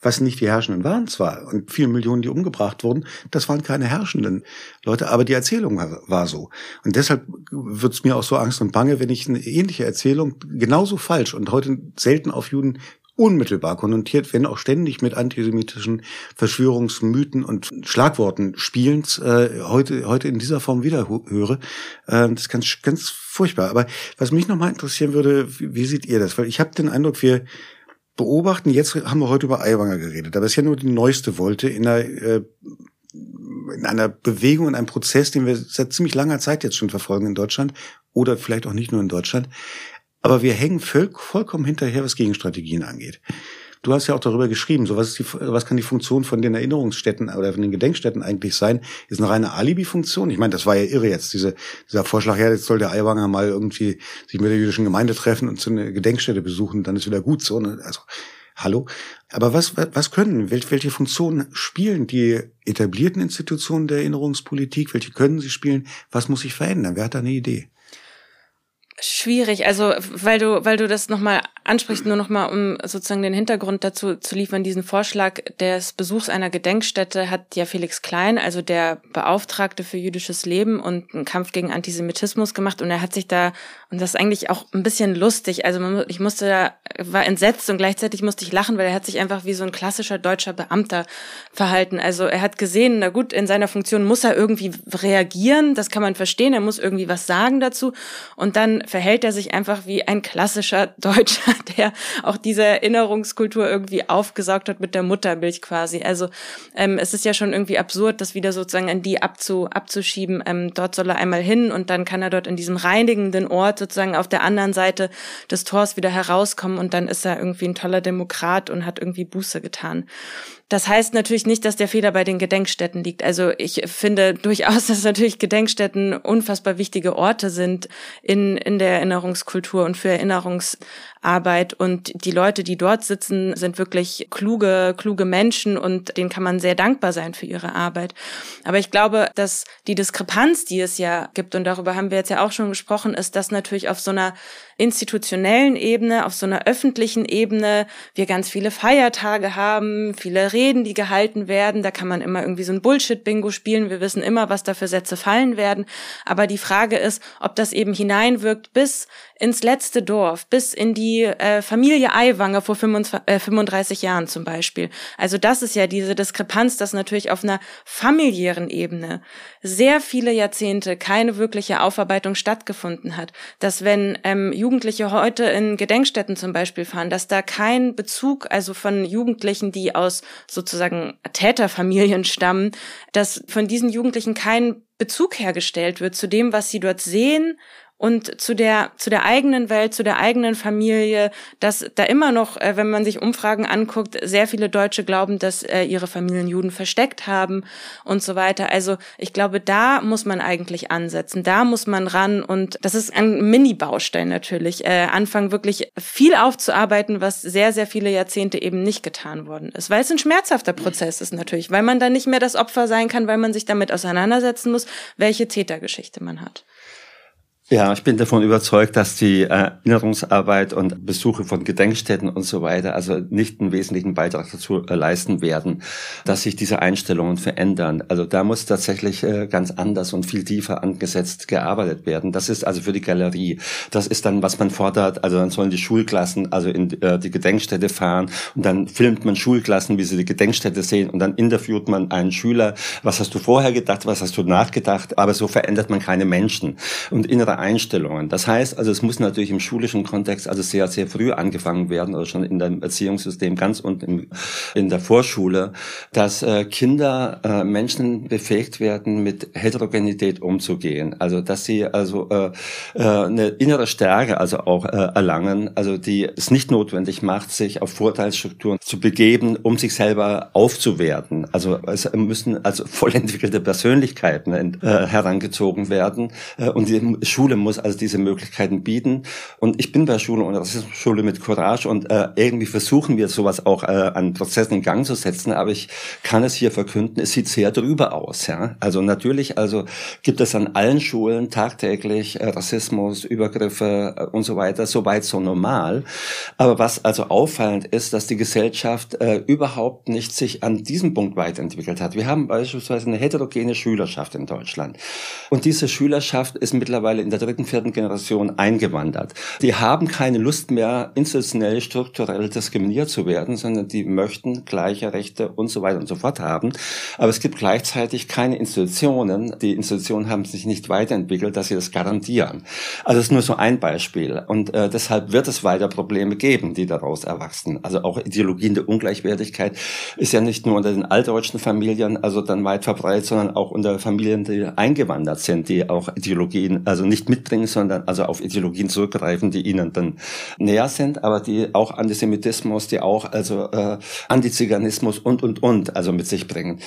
was nicht die Herrschenden waren zwar, und vier Millionen, die umgebracht wurden, das waren keine herrschenden Leute, aber die Erzählung war, war so. Und deshalb wird es mir auch so Angst und Bange, wenn ich eine ähnliche Erzählung genauso falsch und heute selten auf Juden unmittelbar konnotiert, wenn auch ständig mit antisemitischen Verschwörungsmythen und Schlagworten spielend äh, heute heute in dieser Form wieder höre. Äh, das ist ganz ganz furchtbar. Aber was mich nochmal interessieren würde, wie, wie seht ihr das? Weil ich habe den Eindruck, wir beobachten. Jetzt haben wir heute über Aiwanger geredet, aber es ist ja nur die neueste Wolte in einer, äh, in einer Bewegung, in einem Prozess, den wir seit ziemlich langer Zeit jetzt schon verfolgen in Deutschland oder vielleicht auch nicht nur in Deutschland. Aber wir hängen voll, vollkommen hinterher, was Gegenstrategien angeht. Du hast ja auch darüber geschrieben, so was, ist die, was kann die Funktion von den Erinnerungsstätten oder von den Gedenkstätten eigentlich sein? Ist eine reine Alibi-Funktion? Ich meine, das war ja irre jetzt, diese, dieser Vorschlag, ja, jetzt soll der Aiwanger mal irgendwie sich mit der jüdischen Gemeinde treffen und so eine Gedenkstätte besuchen, dann ist wieder gut so. Ne? Also, hallo? Aber was, was können, welche Funktionen spielen die etablierten Institutionen der Erinnerungspolitik? Welche können sie spielen? Was muss sich verändern? Wer hat da eine Idee? Schwierig, also weil du, weil du das nochmal ansprichst, nur nochmal, um sozusagen den Hintergrund dazu zu liefern, diesen Vorschlag des Besuchs einer Gedenkstätte hat ja Felix Klein, also der Beauftragte für jüdisches Leben und einen Kampf gegen Antisemitismus gemacht. Und er hat sich da, und das ist eigentlich auch ein bisschen lustig, also man, ich musste da, war entsetzt und gleichzeitig musste ich lachen, weil er hat sich einfach wie so ein klassischer deutscher Beamter verhalten. Also er hat gesehen, na gut, in seiner Funktion muss er irgendwie reagieren, das kann man verstehen, er muss irgendwie was sagen dazu und dann verhält er sich einfach wie ein klassischer Deutscher, der auch diese Erinnerungskultur irgendwie aufgesaugt hat mit der Muttermilch quasi. Also ähm, es ist ja schon irgendwie absurd, das wieder sozusagen an die abzu, abzuschieben. Ähm, dort soll er einmal hin und dann kann er dort in diesem reinigenden Ort sozusagen auf der anderen Seite des Tors wieder herauskommen und dann ist er irgendwie ein toller Demokrat und hat irgendwie Buße getan. Das heißt natürlich nicht, dass der Fehler bei den Gedenkstätten liegt. Also ich finde durchaus, dass natürlich Gedenkstätten unfassbar wichtige Orte sind in, in der Erinnerungskultur und für Erinnerungsarbeit. Und die Leute, die dort sitzen, sind wirklich kluge, kluge Menschen und denen kann man sehr dankbar sein für ihre Arbeit. Aber ich glaube, dass die Diskrepanz, die es ja gibt, und darüber haben wir jetzt ja auch schon gesprochen, ist, dass natürlich auf so einer institutionellen Ebene, auf so einer öffentlichen Ebene wir ganz viele Feiertage haben, viele Reden, die gehalten werden. Da kann man immer irgendwie so ein Bullshit-Bingo spielen. Wir wissen immer, was da für Sätze fallen werden. Aber die Frage ist, ob das eben hineinwirkt bis ins letzte Dorf, bis in die äh, Familie Aiwanger vor 35, äh, 35 Jahren zum Beispiel. Also das ist ja diese Diskrepanz, dass natürlich auf einer familiären Ebene sehr viele Jahrzehnte keine wirkliche Aufarbeitung stattgefunden hat. Dass wenn ähm, Jugendliche heute in Gedenkstätten zum Beispiel fahren, dass da kein Bezug, also von Jugendlichen, die aus sozusagen Täterfamilien stammen, dass von diesen Jugendlichen kein Bezug hergestellt wird zu dem, was sie dort sehen, und zu der zu der eigenen Welt, zu der eigenen Familie, dass da immer noch, äh, wenn man sich Umfragen anguckt, sehr viele Deutsche glauben, dass äh, ihre Familien Juden versteckt haben und so weiter. Also ich glaube, da muss man eigentlich ansetzen, da muss man ran und das ist ein Mini-Baustein natürlich, äh, anfangen wirklich viel aufzuarbeiten, was sehr sehr viele Jahrzehnte eben nicht getan worden ist, weil es ein schmerzhafter Prozess ist natürlich, weil man dann nicht mehr das Opfer sein kann, weil man sich damit auseinandersetzen muss, welche Tätergeschichte man hat. Ja, ich bin davon überzeugt, dass die Erinnerungsarbeit und Besuche von Gedenkstätten und so weiter also nicht einen wesentlichen Beitrag dazu äh, leisten werden, dass sich diese Einstellungen verändern. Also da muss tatsächlich äh, ganz anders und viel tiefer angesetzt gearbeitet werden. Das ist also für die Galerie. Das ist dann, was man fordert. Also dann sollen die Schulklassen also in äh, die Gedenkstätte fahren und dann filmt man Schulklassen, wie sie die Gedenkstätte sehen und dann interviewt man einen Schüler. Was hast du vorher gedacht? Was hast du nachgedacht? Aber so verändert man keine Menschen. Und innere Einstellungen. Das heißt, also es muss natürlich im schulischen Kontext also sehr, sehr früh angefangen werden oder schon in dem Erziehungssystem ganz unten in der Vorschule, dass äh, Kinder, äh, Menschen befähigt werden, mit Heterogenität umzugehen. Also dass sie also äh, äh, eine innere Stärke also auch äh, erlangen, also die es nicht notwendig macht, sich auf Vorteilsstrukturen zu begeben, um sich selber aufzuwerten. Also es müssen also voll entwickelte Persönlichkeiten äh, herangezogen werden äh, und die Schule muss also diese Möglichkeiten bieten. Und ich bin bei Schule und Rassismusschule mit Courage und äh, irgendwie versuchen wir sowas auch äh, an Prozessen in Gang zu setzen, aber ich kann es hier verkünden, es sieht sehr drüber aus. Ja? Also natürlich, also gibt es an allen Schulen tagtäglich äh, Rassismus, Übergriffe äh, und so weiter, soweit so normal. Aber was also auffallend ist, dass die Gesellschaft äh, überhaupt nicht sich an diesem Punkt weiterentwickelt hat. Wir haben beispielsweise eine heterogene Schülerschaft in Deutschland. Und diese Schülerschaft ist mittlerweile in der dritten, vierten Generation eingewandert. Die haben keine Lust mehr, institutionell, strukturell diskriminiert zu werden, sondern die möchten gleiche Rechte und so weiter und so fort haben. Aber es gibt gleichzeitig keine Institutionen. Die Institutionen haben sich nicht weiterentwickelt, dass sie das garantieren. Also das ist nur so ein Beispiel. Und äh, deshalb wird es weiter Probleme geben, die daraus erwachsen. Also auch Ideologien der Ungleichwertigkeit ist ja nicht nur unter den altdeutschen Familien, also dann weit verbreitet, sondern auch unter Familien, die eingewandert sind, die auch Ideologien, also nicht mitbringen, sondern also auf Ideologien zurückgreifen, die ihnen dann näher sind, aber die auch Antisemitismus, die auch also äh, Antiziganismus und und und also mit sich bringen.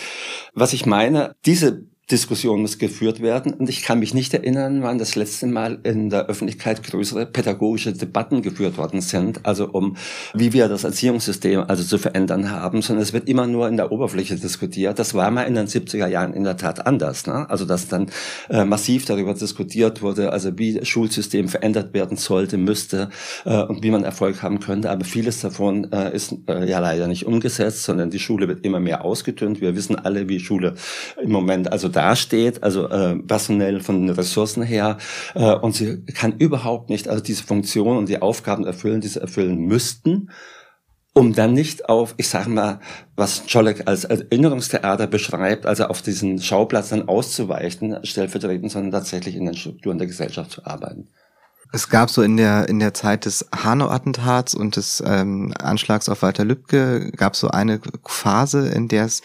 Was ich meine, diese Diskussion muss geführt werden. Und ich kann mich nicht erinnern, wann das letzte Mal in der Öffentlichkeit größere pädagogische Debatten geführt worden sind, also um, wie wir das Erziehungssystem also zu verändern haben, sondern es wird immer nur in der Oberfläche diskutiert. Das war mal in den 70er Jahren in der Tat anders. Ne? Also, dass dann äh, massiv darüber diskutiert wurde, also wie das Schulsystem verändert werden sollte, müsste äh, und wie man Erfolg haben könnte. Aber vieles davon äh, ist äh, ja leider nicht umgesetzt, sondern die Schule wird immer mehr ausgedünnt. Wir wissen alle, wie Schule im Moment also dasteht, also äh, personell von den Ressourcen her, äh, und sie kann überhaupt nicht also diese Funktion und die Aufgaben erfüllen, die sie erfüllen müssten, um dann nicht auf, ich sage mal, was Czolek als Erinnerungstheater beschreibt, also auf diesen Schauplatz dann auszuweichen, stellvertretend, sondern tatsächlich in den Strukturen der Gesellschaft zu arbeiten. Es gab so in der in der Zeit des Hanau-Attentats und des ähm, Anschlags auf Walter Lübcke gab so eine Phase, in der es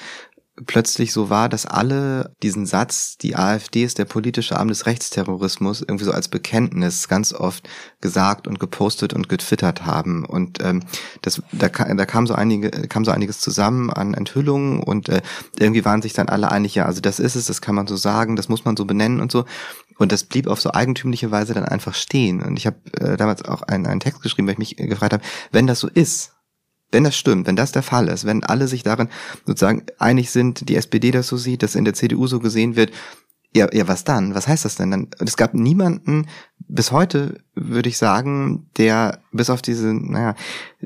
plötzlich so war, dass alle diesen Satz, die AfD ist der politische Arm des Rechtsterrorismus, irgendwie so als Bekenntnis ganz oft gesagt und gepostet und getwittert haben. Und ähm, das, da, da kam so einige, kam so einiges zusammen an Enthüllungen und äh, irgendwie waren sich dann alle einig, ja, also das ist es, das kann man so sagen, das muss man so benennen und so. Und das blieb auf so eigentümliche Weise dann einfach stehen. Und ich habe äh, damals auch einen, einen Text geschrieben, weil ich mich gefragt habe, wenn das so ist, wenn das stimmt, wenn das der Fall ist, wenn alle sich darin sozusagen einig sind, die SPD das so sieht, dass in der CDU so gesehen wird, ja, ja, was dann? Was heißt das denn dann? Es gab niemanden bis heute, würde ich sagen, der bis auf diese, naja,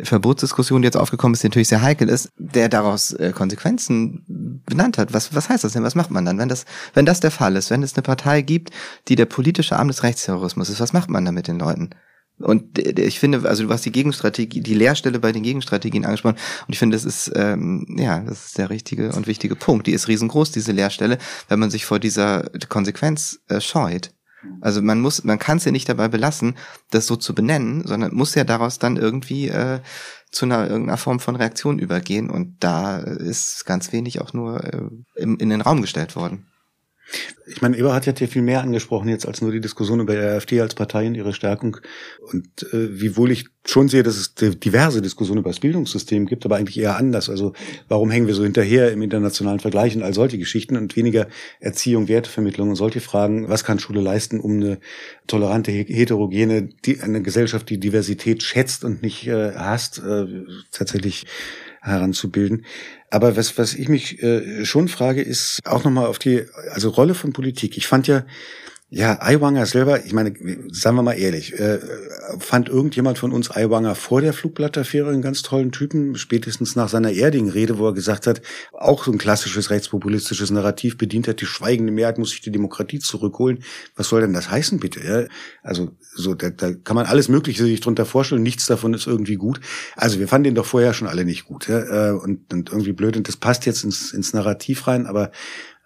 Verbotsdiskussion, die jetzt aufgekommen ist, die natürlich sehr heikel ist, der daraus äh, Konsequenzen benannt hat. Was, was heißt das denn? Was macht man dann, wenn das, wenn das der Fall ist? Wenn es eine Partei gibt, die der politische Arm des Rechtsterrorismus ist, was macht man da mit den Leuten? Und ich finde, also du hast die Gegenstrategie, die Leerstelle bei den Gegenstrategien angesprochen. Und ich finde, das ist ähm, ja, das ist der richtige und wichtige Punkt. Die ist riesengroß, diese Leerstelle, wenn man sich vor dieser Konsequenz äh, scheut. Also man muss, man kann es ja nicht dabei belassen, das so zu benennen, sondern muss ja daraus dann irgendwie äh, zu einer irgendeiner Form von Reaktion übergehen. Und da ist ganz wenig auch nur äh, im, in den Raum gestellt worden. Ich meine, Eberhard hat ja viel mehr angesprochen jetzt als nur die Diskussion über die AfD als Partei und ihre Stärkung. Und äh, wiewohl ich schon sehe, dass es diverse Diskussionen über das Bildungssystem gibt, aber eigentlich eher anders. Also warum hängen wir so hinterher im internationalen Vergleich und all solche Geschichten und weniger Erziehung, Wertevermittlung und solche Fragen, was kann Schule leisten, um eine tolerante, heterogene, die, eine Gesellschaft, die Diversität schätzt und nicht äh, hasst, äh, tatsächlich heranzubilden. Aber was, was ich mich äh, schon frage, ist auch nochmal auf die, also Rolle von Politik. Ich fand ja, ja, Aiwanger selber, ich meine, sagen wir mal ehrlich, äh, fand irgendjemand von uns Aiwanger vor der Flugblattaffäre einen ganz tollen Typen, spätestens nach seiner Erding-Rede, wo er gesagt hat, auch so ein klassisches rechtspopulistisches Narrativ bedient hat, die schweigende Mehrheit muss sich die Demokratie zurückholen. Was soll denn das heißen, bitte? Ja? Also so, da, da kann man alles Mögliche sich drunter vorstellen, nichts davon ist irgendwie gut. Also wir fanden den doch vorher schon alle nicht gut. Ja? Äh, und, und irgendwie blöd, und das passt jetzt ins, ins Narrativ rein, aber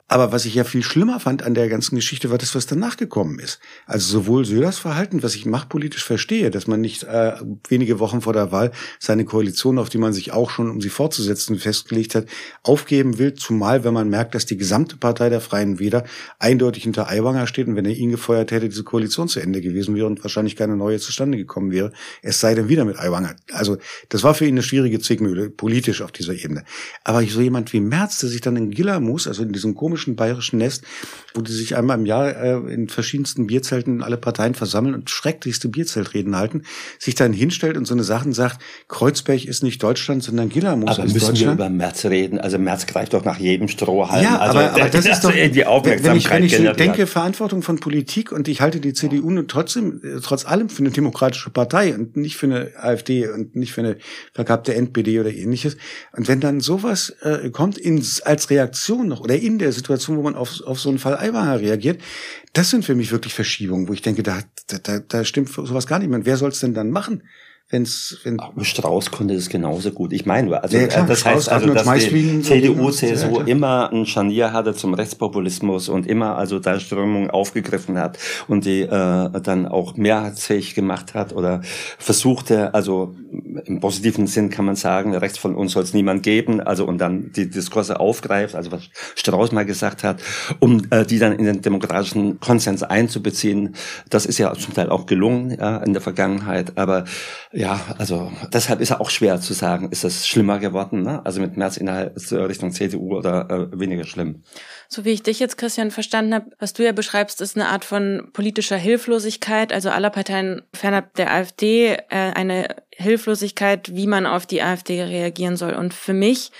Aber was ich ja viel schlimmer fand an der ganzen Geschichte, war das, was danach gekommen ist. Also sowohl Söders Verhalten, was ich machtpolitisch verstehe, dass man nicht äh, wenige Wochen vor der Wahl seine Koalition, auf die man sich auch schon, um sie fortzusetzen, festgelegt hat, aufgeben will, zumal wenn man merkt, dass die gesamte Partei der Freien Wähler eindeutig hinter Aiwanger steht und wenn er ihn gefeuert hätte, diese Koalition zu Ende gewesen wäre und wahrscheinlich keine neue zustande gekommen wäre, es sei denn wieder mit Aiwanger. Also das war für ihn eine schwierige Zwickmühle, politisch auf dieser Ebene. Aber so jemand wie Merz, der sich dann in Gillamus, also in diesem komischen komischen bayerischen Nest, wo die sich einmal im Jahr äh, in verschiedensten Bierzelten alle Parteien versammeln und schrecklichste Bierzeltreden halten, sich dann hinstellt und so eine Sachen sagt, Kreuzberg ist nicht Deutschland, sondern Gillermoos aber ist müssen Deutschland. wir über Merz reden? Also Merz greift doch nach jedem Strohhalm. Ja, also, aber, aber das ist doch, die Aufmerksamkeit wenn ich, wenn ich denke, Verantwortung von Politik und ich halte die CDU nun trotzdem, äh, trotz allem für eine demokratische Partei und nicht für eine AfD und nicht für eine verkappte NPD oder ähnliches. Und wenn dann sowas äh, kommt in, als Reaktion noch oder in der Situation, wo man auf, auf so einen Fall Aiwanger reagiert, das sind für mich wirklich Verschiebungen, wo ich denke, da, da, da stimmt sowas gar nicht. Und wer soll es denn dann machen? Wenn's, wenn Aber Strauß konnte das genauso gut. Ich meine, also Ja, klar, das Strauß, heißt also, dass die CDU. Ja, CSU klar. immer ein Scharnier hatte zum Rechtspopulismus und immer also da Strömungen aufgegriffen hat und die äh, dann auch mehrheitsfähig gemacht hat oder versuchte, also im positiven Sinn kann man sagen, rechts von uns soll es niemand geben, also und dann die Diskurse aufgreift, also was Strauß mal gesagt hat, um äh, die dann in den demokratischen Konsens einzubeziehen. Das ist ja zum Teil auch gelungen ja, in der Vergangenheit, aber ja, also deshalb ist ja auch schwer zu sagen, ist das schlimmer geworden, ne? also mit März innerhalb Richtung CDU oder äh, weniger schlimm. So wie ich dich jetzt, Christian, verstanden habe, was du ja beschreibst, ist eine Art von politischer Hilflosigkeit, also aller Parteien fernab der AfD, äh, eine Hilflosigkeit, wie man auf die AfD reagieren soll. Und für mich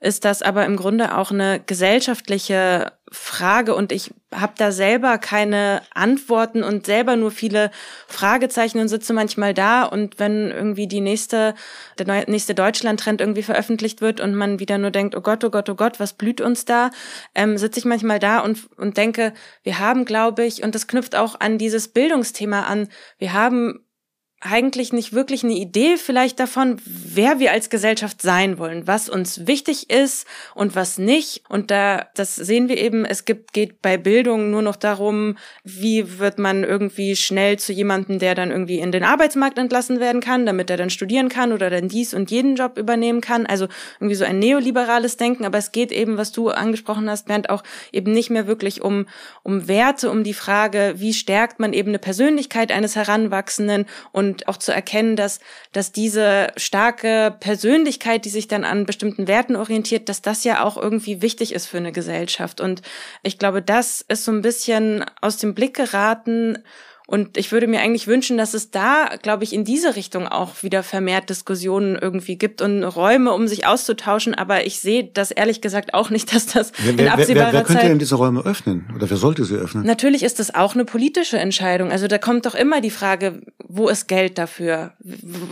ist das aber im Grunde auch eine gesellschaftliche Frage und ich habe da selber keine Antworten und selber nur viele Fragezeichen und sitze manchmal da und wenn irgendwie die nächste der nächste Deutschland-Trend irgendwie veröffentlicht wird und man wieder nur denkt, oh Gott, oh Gott, oh Gott, was blüht uns da, ähm, sitze ich manchmal da und und denke, wir haben, glaube ich, und das knüpft auch an dieses Bildungsthema an, wir haben eigentlich nicht wirklich eine Idee vielleicht davon, wer wir als Gesellschaft sein wollen, was uns wichtig ist und was nicht. Und da, das sehen wir eben, es gibt, geht bei Bildung nur noch darum, wie wird man irgendwie schnell zu jemandem, der dann irgendwie in den Arbeitsmarkt entlassen werden kann, damit er dann studieren kann oder dann dies und jeden Job übernehmen kann. Also irgendwie so ein neoliberales Denken. Aber es geht eben, was du angesprochen hast, Bernd, auch eben nicht mehr wirklich um, um Werte, um die Frage, wie stärkt man eben eine Persönlichkeit eines Heranwachsenden und auch zu erkennen, dass, dass diese starke Persönlichkeit, die sich dann an bestimmten Werten orientiert, dass das ja auch irgendwie wichtig ist für eine Gesellschaft. Und ich glaube, das ist so ein bisschen aus dem Blick geraten. Und ich würde mir eigentlich wünschen, dass es da, glaube ich, in diese Richtung auch wieder vermehrt Diskussionen irgendwie gibt und Räume, um sich auszutauschen. Aber ich sehe das ehrlich gesagt auch nicht, dass das wer, in wer, wer, absehbarer wer könnte Zeit denn diese Räume öffnen? Oder wer sollte sie öffnen? Natürlich ist das auch eine politische Entscheidung. Also da kommt doch immer die Frage, wo ist Geld dafür?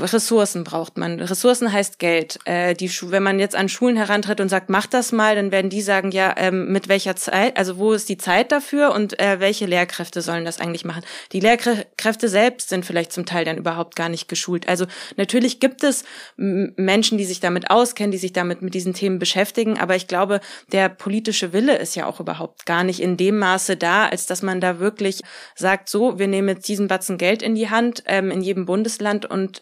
Ressourcen braucht man. Ressourcen heißt Geld. Äh, die Schu wenn man jetzt an Schulen herantritt und sagt, mach das mal, dann werden die sagen, ja, ähm, mit welcher Zeit, also wo ist die Zeit dafür und äh, welche Lehrkräfte sollen das eigentlich machen? Die Lehrkräfte selbst sind vielleicht zum Teil dann überhaupt gar nicht geschult. Also natürlich gibt es Menschen, die sich damit auskennen, die sich damit mit diesen Themen beschäftigen, aber ich glaube, der politische Wille ist ja auch überhaupt gar nicht in dem Maße da, als dass man da wirklich sagt, so, wir nehmen jetzt diesen Batzen Geld in die Hand ähm, in jedem Bundesland und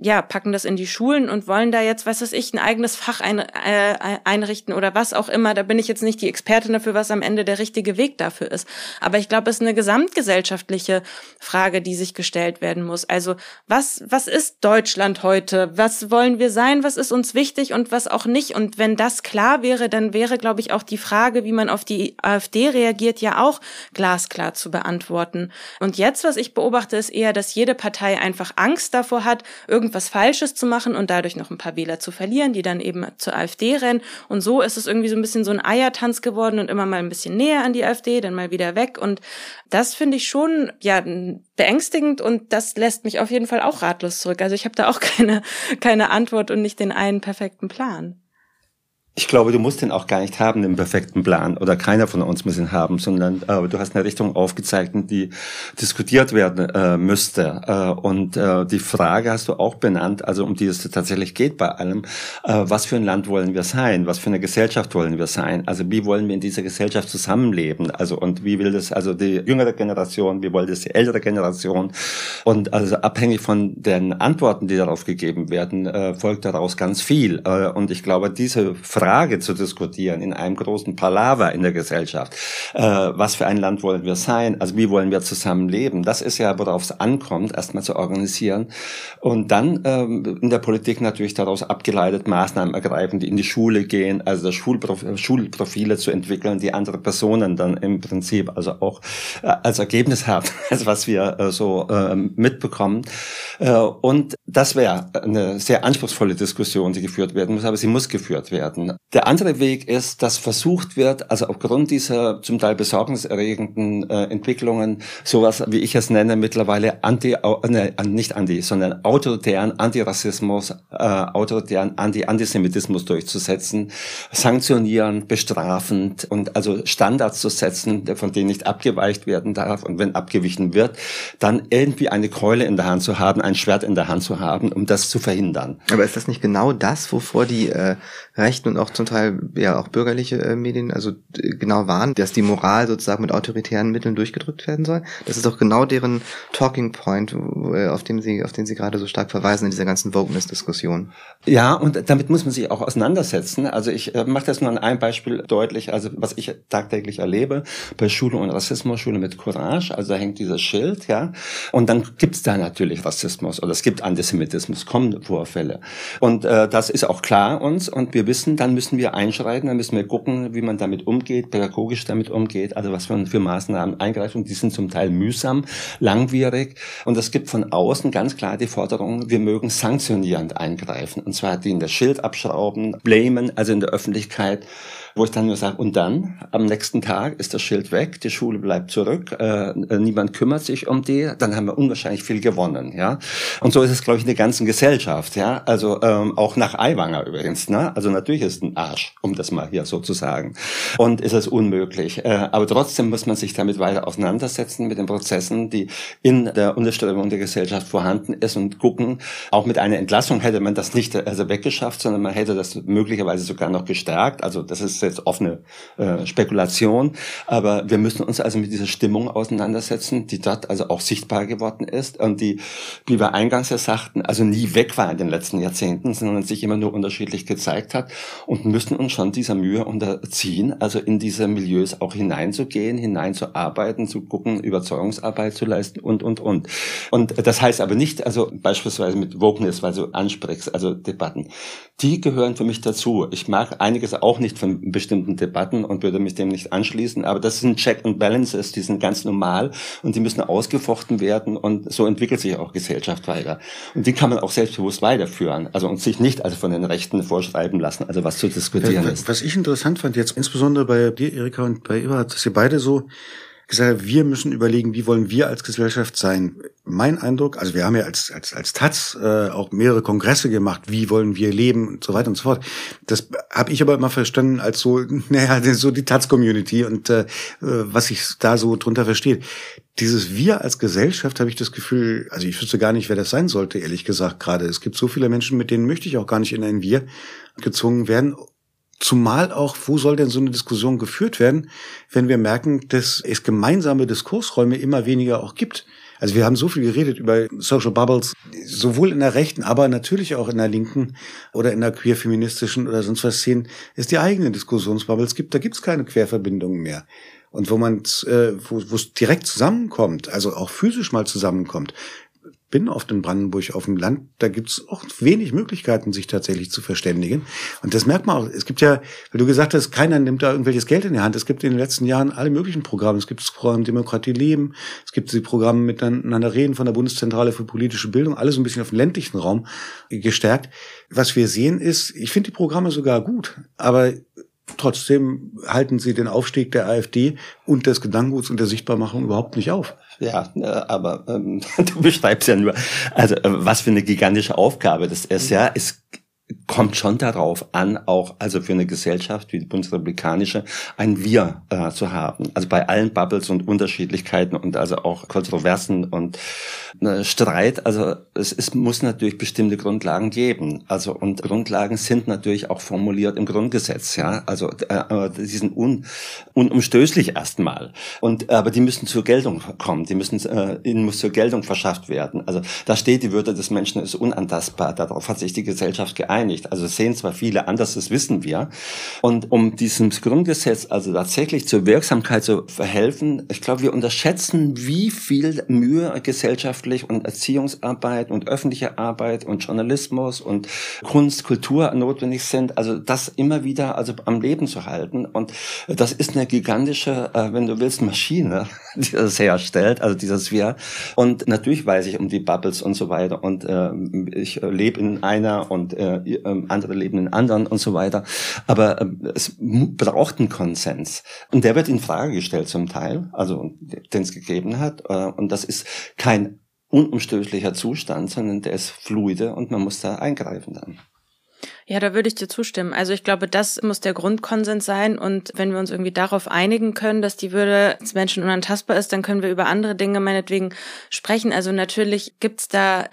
ja, packen das in die Schulen und wollen da jetzt, was weiß ich, ein eigenes Fach ein, äh, einrichten oder was auch immer. Da bin ich jetzt nicht die Expertin dafür, was am Ende der richtige Weg dafür ist. Aber ich glaube, es ist eine gesamtgesellschaftliche Frage, die sich gestellt werden muss. Also was, was ist Deutschland heute? Was wollen wir sein? Was ist uns wichtig und was auch nicht? Und wenn das klar wäre, dann wäre, glaube ich, auch die Frage, wie man auf die AfD reagiert, ja auch glasklar zu beantworten. Und jetzt, was ich beobachte, ist eher, dass jede Partei einfach Angst davor hat, irgendwas Falsches zu machen und dadurch noch ein paar Wähler zu verlieren, die dann eben zur AfD rennen. Und so ist es irgendwie so ein bisschen so ein Eiertanz geworden und immer mal ein bisschen näher an die AfD, dann mal wieder weg. Und das finde ich schon, ja, beängstigend und das lässt mich auf jeden Fall auch ratlos zurück. Also ich habe da auch keine, keine Antwort und nicht den einen perfekten Plan. Ich glaube, du musst den auch gar nicht haben, den perfekten Plan. Oder keiner von uns muss ihn haben, sondern äh, du hast eine Richtung aufgezeigt, die diskutiert werden äh, müsste. Äh, und äh, die Frage hast du auch benannt, also um die es tatsächlich geht bei allem. Äh, was für ein Land wollen wir sein? Was für eine Gesellschaft wollen wir sein? Also wie wollen wir in dieser Gesellschaft zusammenleben? Also und wie will das also die jüngere Generation, wie wollen das die ältere Generation? Und also abhängig von den Antworten, die darauf gegeben werden, äh, folgt daraus ganz viel. Äh, und ich glaube, diese Frage Frage zu diskutieren in einem großen Palaver in der Gesellschaft. Äh, was für ein Land wollen wir sein? Also wie wollen wir zusammen leben? Das ist ja, worauf es ankommt, erstmal zu organisieren und dann ähm, in der Politik natürlich daraus abgeleitet Maßnahmen ergreifen, die in die Schule gehen, also Schulprof Schulprofile zu entwickeln, die andere Personen dann im Prinzip also auch äh, als Ergebnis haben, also was wir äh, so äh, mitbekommen. Äh, und das wäre eine sehr anspruchsvolle Diskussion, die geführt werden muss, aber sie muss geführt werden. Der andere Weg ist, dass versucht wird, also aufgrund dieser zum Teil besorgniserregenden äh, Entwicklungen, sowas, wie ich es nenne, mittlerweile anti, ne, nicht anti, sondern autoritären Antirassismus, äh, autoritären Anti-Antisemitismus durchzusetzen, sanktionieren, bestrafend und also Standards zu setzen, von denen nicht abgeweicht werden darf und wenn abgewichen wird, dann irgendwie eine Keule in der Hand zu haben, ein Schwert in der Hand zu haben, um das zu verhindern. Aber ist das nicht genau das, wovor die äh, Rechten und auch zum Teil ja auch bürgerliche äh, Medien also genau waren, dass die Moral sozusagen mit autoritären Mitteln durchgedrückt werden soll. Das ist doch genau deren Talking Point, äh, auf dem sie, auf den sie gerade so stark verweisen in dieser ganzen Wokeness-Diskussion. Ja, und damit muss man sich auch auseinandersetzen. Also ich äh, mache das nur an einem Beispiel deutlich, also was ich tagtäglich erlebe bei Schule und Rassismus, Schule mit Courage, also da hängt dieses Schild, ja, und dann gibt's da natürlich Rassismus oder es gibt Antisemitismus, kommen Vorfälle. Und äh, das ist auch klar uns und wir wissen, dann müssen müssen wir einschreiten, dann müssen wir gucken, wie man damit umgeht, pädagogisch damit umgeht, also was man für Maßnahmen eingreift. Und die sind zum Teil mühsam, langwierig. Und es gibt von außen ganz klar die Forderung, wir mögen sanktionierend eingreifen. Und zwar die in das Schild abschrauben, blamen, also in der Öffentlichkeit wo ich dann nur sage, und dann, am nächsten Tag ist das Schild weg, die Schule bleibt zurück, äh, niemand kümmert sich um die, dann haben wir unwahrscheinlich viel gewonnen, ja. Und so ist es, glaube ich, in der ganzen Gesellschaft, ja. Also ähm, auch nach Aiwanger übrigens, ne? Also natürlich ist ein Arsch, um das mal hier so zu sagen. Und ist es unmöglich. Äh, aber trotzdem muss man sich damit weiter auseinandersetzen mit den Prozessen, die in der Unterstützung der Gesellschaft vorhanden ist und gucken, auch mit einer Entlassung hätte man das nicht also weggeschafft, sondern man hätte das möglicherweise sogar noch gestärkt. Also das ist jetzt offene äh, Spekulation, aber wir müssen uns also mit dieser Stimmung auseinandersetzen, die dort also auch sichtbar geworden ist und die, wie wir eingangs ja sagten, also nie weg war in den letzten Jahrzehnten, sondern sich immer nur unterschiedlich gezeigt hat und müssen uns schon dieser Mühe unterziehen, also in diese Milieus auch hineinzugehen, hineinzuarbeiten, zu gucken, Überzeugungsarbeit zu leisten und, und, und. Und das heißt aber nicht, also beispielsweise mit Wokeness, weil du ansprichst, also Debatten, die gehören für mich dazu. Ich mag einiges auch nicht von bestimmten Debatten und würde mich dem nicht anschließen. Aber das sind Check and Balances, die sind ganz normal und die müssen ausgefochten werden und so entwickelt sich auch Gesellschaft weiter. Und die kann man auch selbstbewusst weiterführen. Also und sich nicht also von den Rechten vorschreiben lassen, also was zu diskutieren was, ist. Was ich interessant fand jetzt, insbesondere bei dir, Erika, und bei Eberhard, dass ihr beide so gesagt, wir müssen überlegen, wie wollen wir als Gesellschaft sein. Mein Eindruck, also wir haben ja als als als Taz äh, auch mehrere Kongresse gemacht, wie wollen wir leben und so weiter und so fort. Das habe ich aber immer verstanden als so, naja, so die Taz-Community und äh, was ich da so drunter versteht. Dieses Wir als Gesellschaft habe ich das Gefühl, also ich wüsste gar nicht, wer das sein sollte, ehrlich gesagt gerade. Es gibt so viele Menschen, mit denen möchte ich auch gar nicht in ein Wir gezwungen werden. Zumal auch, wo soll denn so eine Diskussion geführt werden, wenn wir merken, dass es gemeinsame Diskursräume immer weniger auch gibt. Also wir haben so viel geredet über Social Bubbles, sowohl in der rechten, aber natürlich auch in der linken oder in der queer-feministischen oder sonst was Szenen, ist die eigene Diskussionsbubbles gibt. Da gibt's keine Querverbindungen mehr. Und wo man, äh, wo es direkt zusammenkommt, also auch physisch mal zusammenkommt, bin oft in Brandenburg auf dem Land, da gibt's auch wenig Möglichkeiten, sich tatsächlich zu verständigen. Und das merkt man auch. Es gibt ja, weil du gesagt hast, keiner nimmt da irgendwelches Geld in die Hand. Es gibt in den letzten Jahren alle möglichen Programme. Es gibt das Programm Demokratie leben, es gibt die Programme miteinander reden von der Bundeszentrale für politische Bildung, alles ein bisschen auf den ländlichen Raum gestärkt. Was wir sehen ist, ich finde die Programme sogar gut, aber Trotzdem halten sie den Aufstieg der AfD und des Gedankenguts und der Sichtbarmachung überhaupt nicht auf. Ja, äh, aber ähm, du beschreibst ja nur, also äh, was für eine gigantische Aufgabe das ist. Ja, es kommt schon darauf an, auch also für eine Gesellschaft wie die bundesrepublikanische ein Wir äh, zu haben. Also bei allen Bubbles und Unterschiedlichkeiten und also auch Kontroversen und äh, Streit. Also es, es muss natürlich bestimmte Grundlagen geben. Also und Grundlagen sind natürlich auch formuliert im Grundgesetz. Ja, also äh, die sind un, unumstößlich erstmal. Und aber die müssen zur Geltung kommen. Die müssen äh, ihnen muss zur Geltung verschafft werden. Also da steht die Würde des Menschen ist unantastbar. Darauf hat sich die Gesellschaft geeinigt nicht. Also sehen zwar viele anders, das wissen wir. Und um diesem Grundgesetz also tatsächlich zur Wirksamkeit zu verhelfen, ich glaube, wir unterschätzen, wie viel Mühe gesellschaftlich und Erziehungsarbeit und öffentliche Arbeit und Journalismus und Kunst, Kultur notwendig sind. Also das immer wieder also am Leben zu halten. Und das ist eine gigantische, äh, wenn du willst, Maschine, die herstellt, also dieses Wir. Und natürlich weiß ich um die Bubbles und so weiter. Und äh, ich lebe in einer und äh, ähm, andere leben in anderen und so weiter. Aber ähm, es braucht einen Konsens. Und der wird in Frage gestellt zum Teil, also den es gegeben hat. Äh, und das ist kein unumstößlicher Zustand, sondern der ist fluide und man muss da eingreifen dann. Ja, da würde ich dir zustimmen. Also ich glaube, das muss der Grundkonsens sein. Und wenn wir uns irgendwie darauf einigen können, dass die Würde des Menschen unantastbar ist, dann können wir über andere Dinge meinetwegen sprechen. Also natürlich gibt's da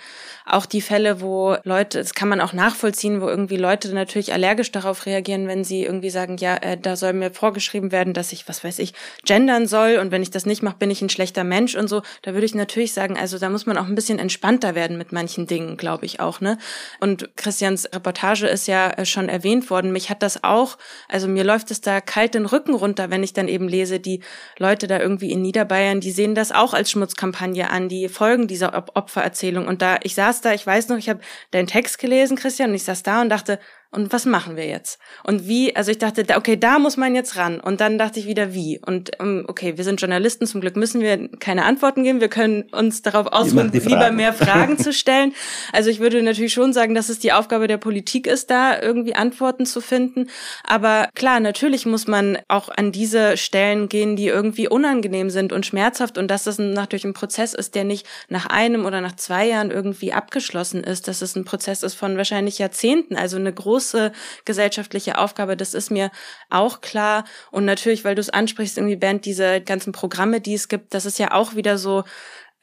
auch die Fälle, wo Leute, das kann man auch nachvollziehen, wo irgendwie Leute natürlich allergisch darauf reagieren, wenn sie irgendwie sagen, ja, äh, da soll mir vorgeschrieben werden, dass ich, was weiß ich, gendern soll und wenn ich das nicht mache, bin ich ein schlechter Mensch und so. Da würde ich natürlich sagen, also da muss man auch ein bisschen entspannter werden mit manchen Dingen, glaube ich auch, ne? Und Christians Reportage ist ja äh, schon erwähnt worden. Mich hat das auch, also mir läuft es da kalt den Rücken runter, wenn ich dann eben lese, die Leute da irgendwie in Niederbayern, die sehen das auch als Schmutzkampagne an, die folgen dieser Opfererzählung und da ich saß da, ich weiß noch, ich habe deinen Text gelesen, Christian, und ich saß da und dachte, und was machen wir jetzt? Und wie, also ich dachte, okay, da muss man jetzt ran. Und dann dachte ich wieder, wie? Und ähm, okay, wir sind Journalisten, zum Glück müssen wir keine Antworten geben. Wir können uns darauf ausruhen, lieber mehr Fragen zu stellen. Also ich würde natürlich schon sagen, dass es die Aufgabe der Politik ist, da irgendwie Antworten zu finden. Aber klar, natürlich muss man auch an diese Stellen gehen, die irgendwie unangenehm sind und schmerzhaft und dass das natürlich ein Prozess ist, der nicht nach einem oder nach zwei Jahren irgendwie abgeschlossen ist, dass es ein Prozess ist von wahrscheinlich Jahrzehnten, also eine große große gesellschaftliche Aufgabe, das ist mir auch klar. Und natürlich, weil du es ansprichst, irgendwie Band, diese ganzen Programme, die es gibt, das ist ja auch wieder so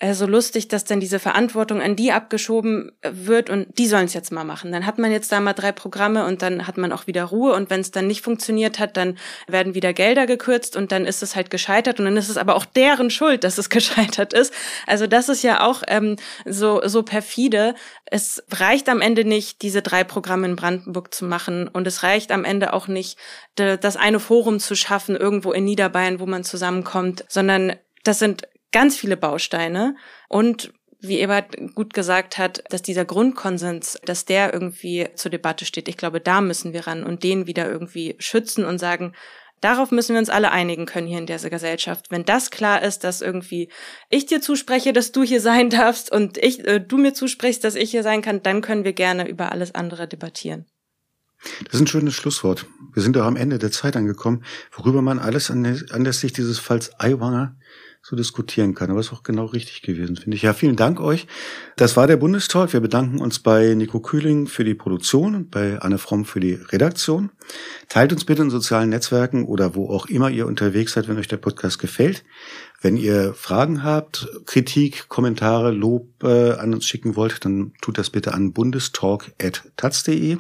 äh, so lustig, dass dann diese Verantwortung an die abgeschoben äh, wird und die sollen es jetzt mal machen. Dann hat man jetzt da mal drei Programme und dann hat man auch wieder Ruhe und wenn es dann nicht funktioniert hat, dann werden wieder Gelder gekürzt und dann ist es halt gescheitert und dann ist es aber auch deren Schuld, dass es gescheitert ist. Also das ist ja auch ähm, so so perfide. Es reicht am Ende nicht, diese drei Programme in Brandenburg zu machen und es reicht am Ende auch nicht, das eine Forum zu schaffen irgendwo in Niederbayern, wo man zusammenkommt, sondern das sind ganz viele Bausteine und wie Ebert gut gesagt hat, dass dieser Grundkonsens, dass der irgendwie zur Debatte steht. Ich glaube, da müssen wir ran und den wieder irgendwie schützen und sagen, darauf müssen wir uns alle einigen können hier in dieser Gesellschaft. Wenn das klar ist, dass irgendwie ich dir zuspreche, dass du hier sein darfst und ich, äh, du mir zusprichst, dass ich hier sein kann, dann können wir gerne über alles andere debattieren. Das ist ein schönes Schlusswort. Wir sind auch am Ende der Zeit angekommen, worüber man alles anlässlich dieses Falls Aiwanger so diskutieren kann. Aber ist auch genau richtig gewesen, finde ich. Ja, vielen Dank euch. Das war der Bundestalk. Wir bedanken uns bei Nico Kühling für die Produktion und bei Anne Fromm für die Redaktion. Teilt uns bitte in sozialen Netzwerken oder wo auch immer ihr unterwegs seid, wenn euch der Podcast gefällt. Wenn ihr Fragen habt, Kritik, Kommentare, Lob äh, an uns schicken wollt, dann tut das bitte an bundestalk.taz.de.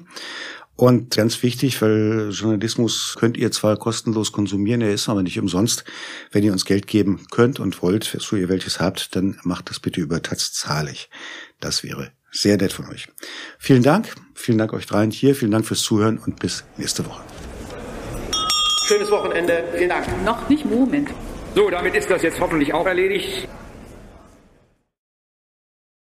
Und ganz wichtig, weil Journalismus könnt ihr zwar kostenlos konsumieren, er ist aber nicht umsonst. Wenn ihr uns Geld geben könnt und wollt, so ihr welches habt, dann macht das bitte über Taz zahlig. Das wäre sehr nett von euch. Vielen Dank. Vielen Dank euch dreien hier. Vielen Dank fürs Zuhören und bis nächste Woche. Schönes Wochenende. Vielen Dank. Noch nicht Moment. So, damit ist das jetzt hoffentlich auch erledigt.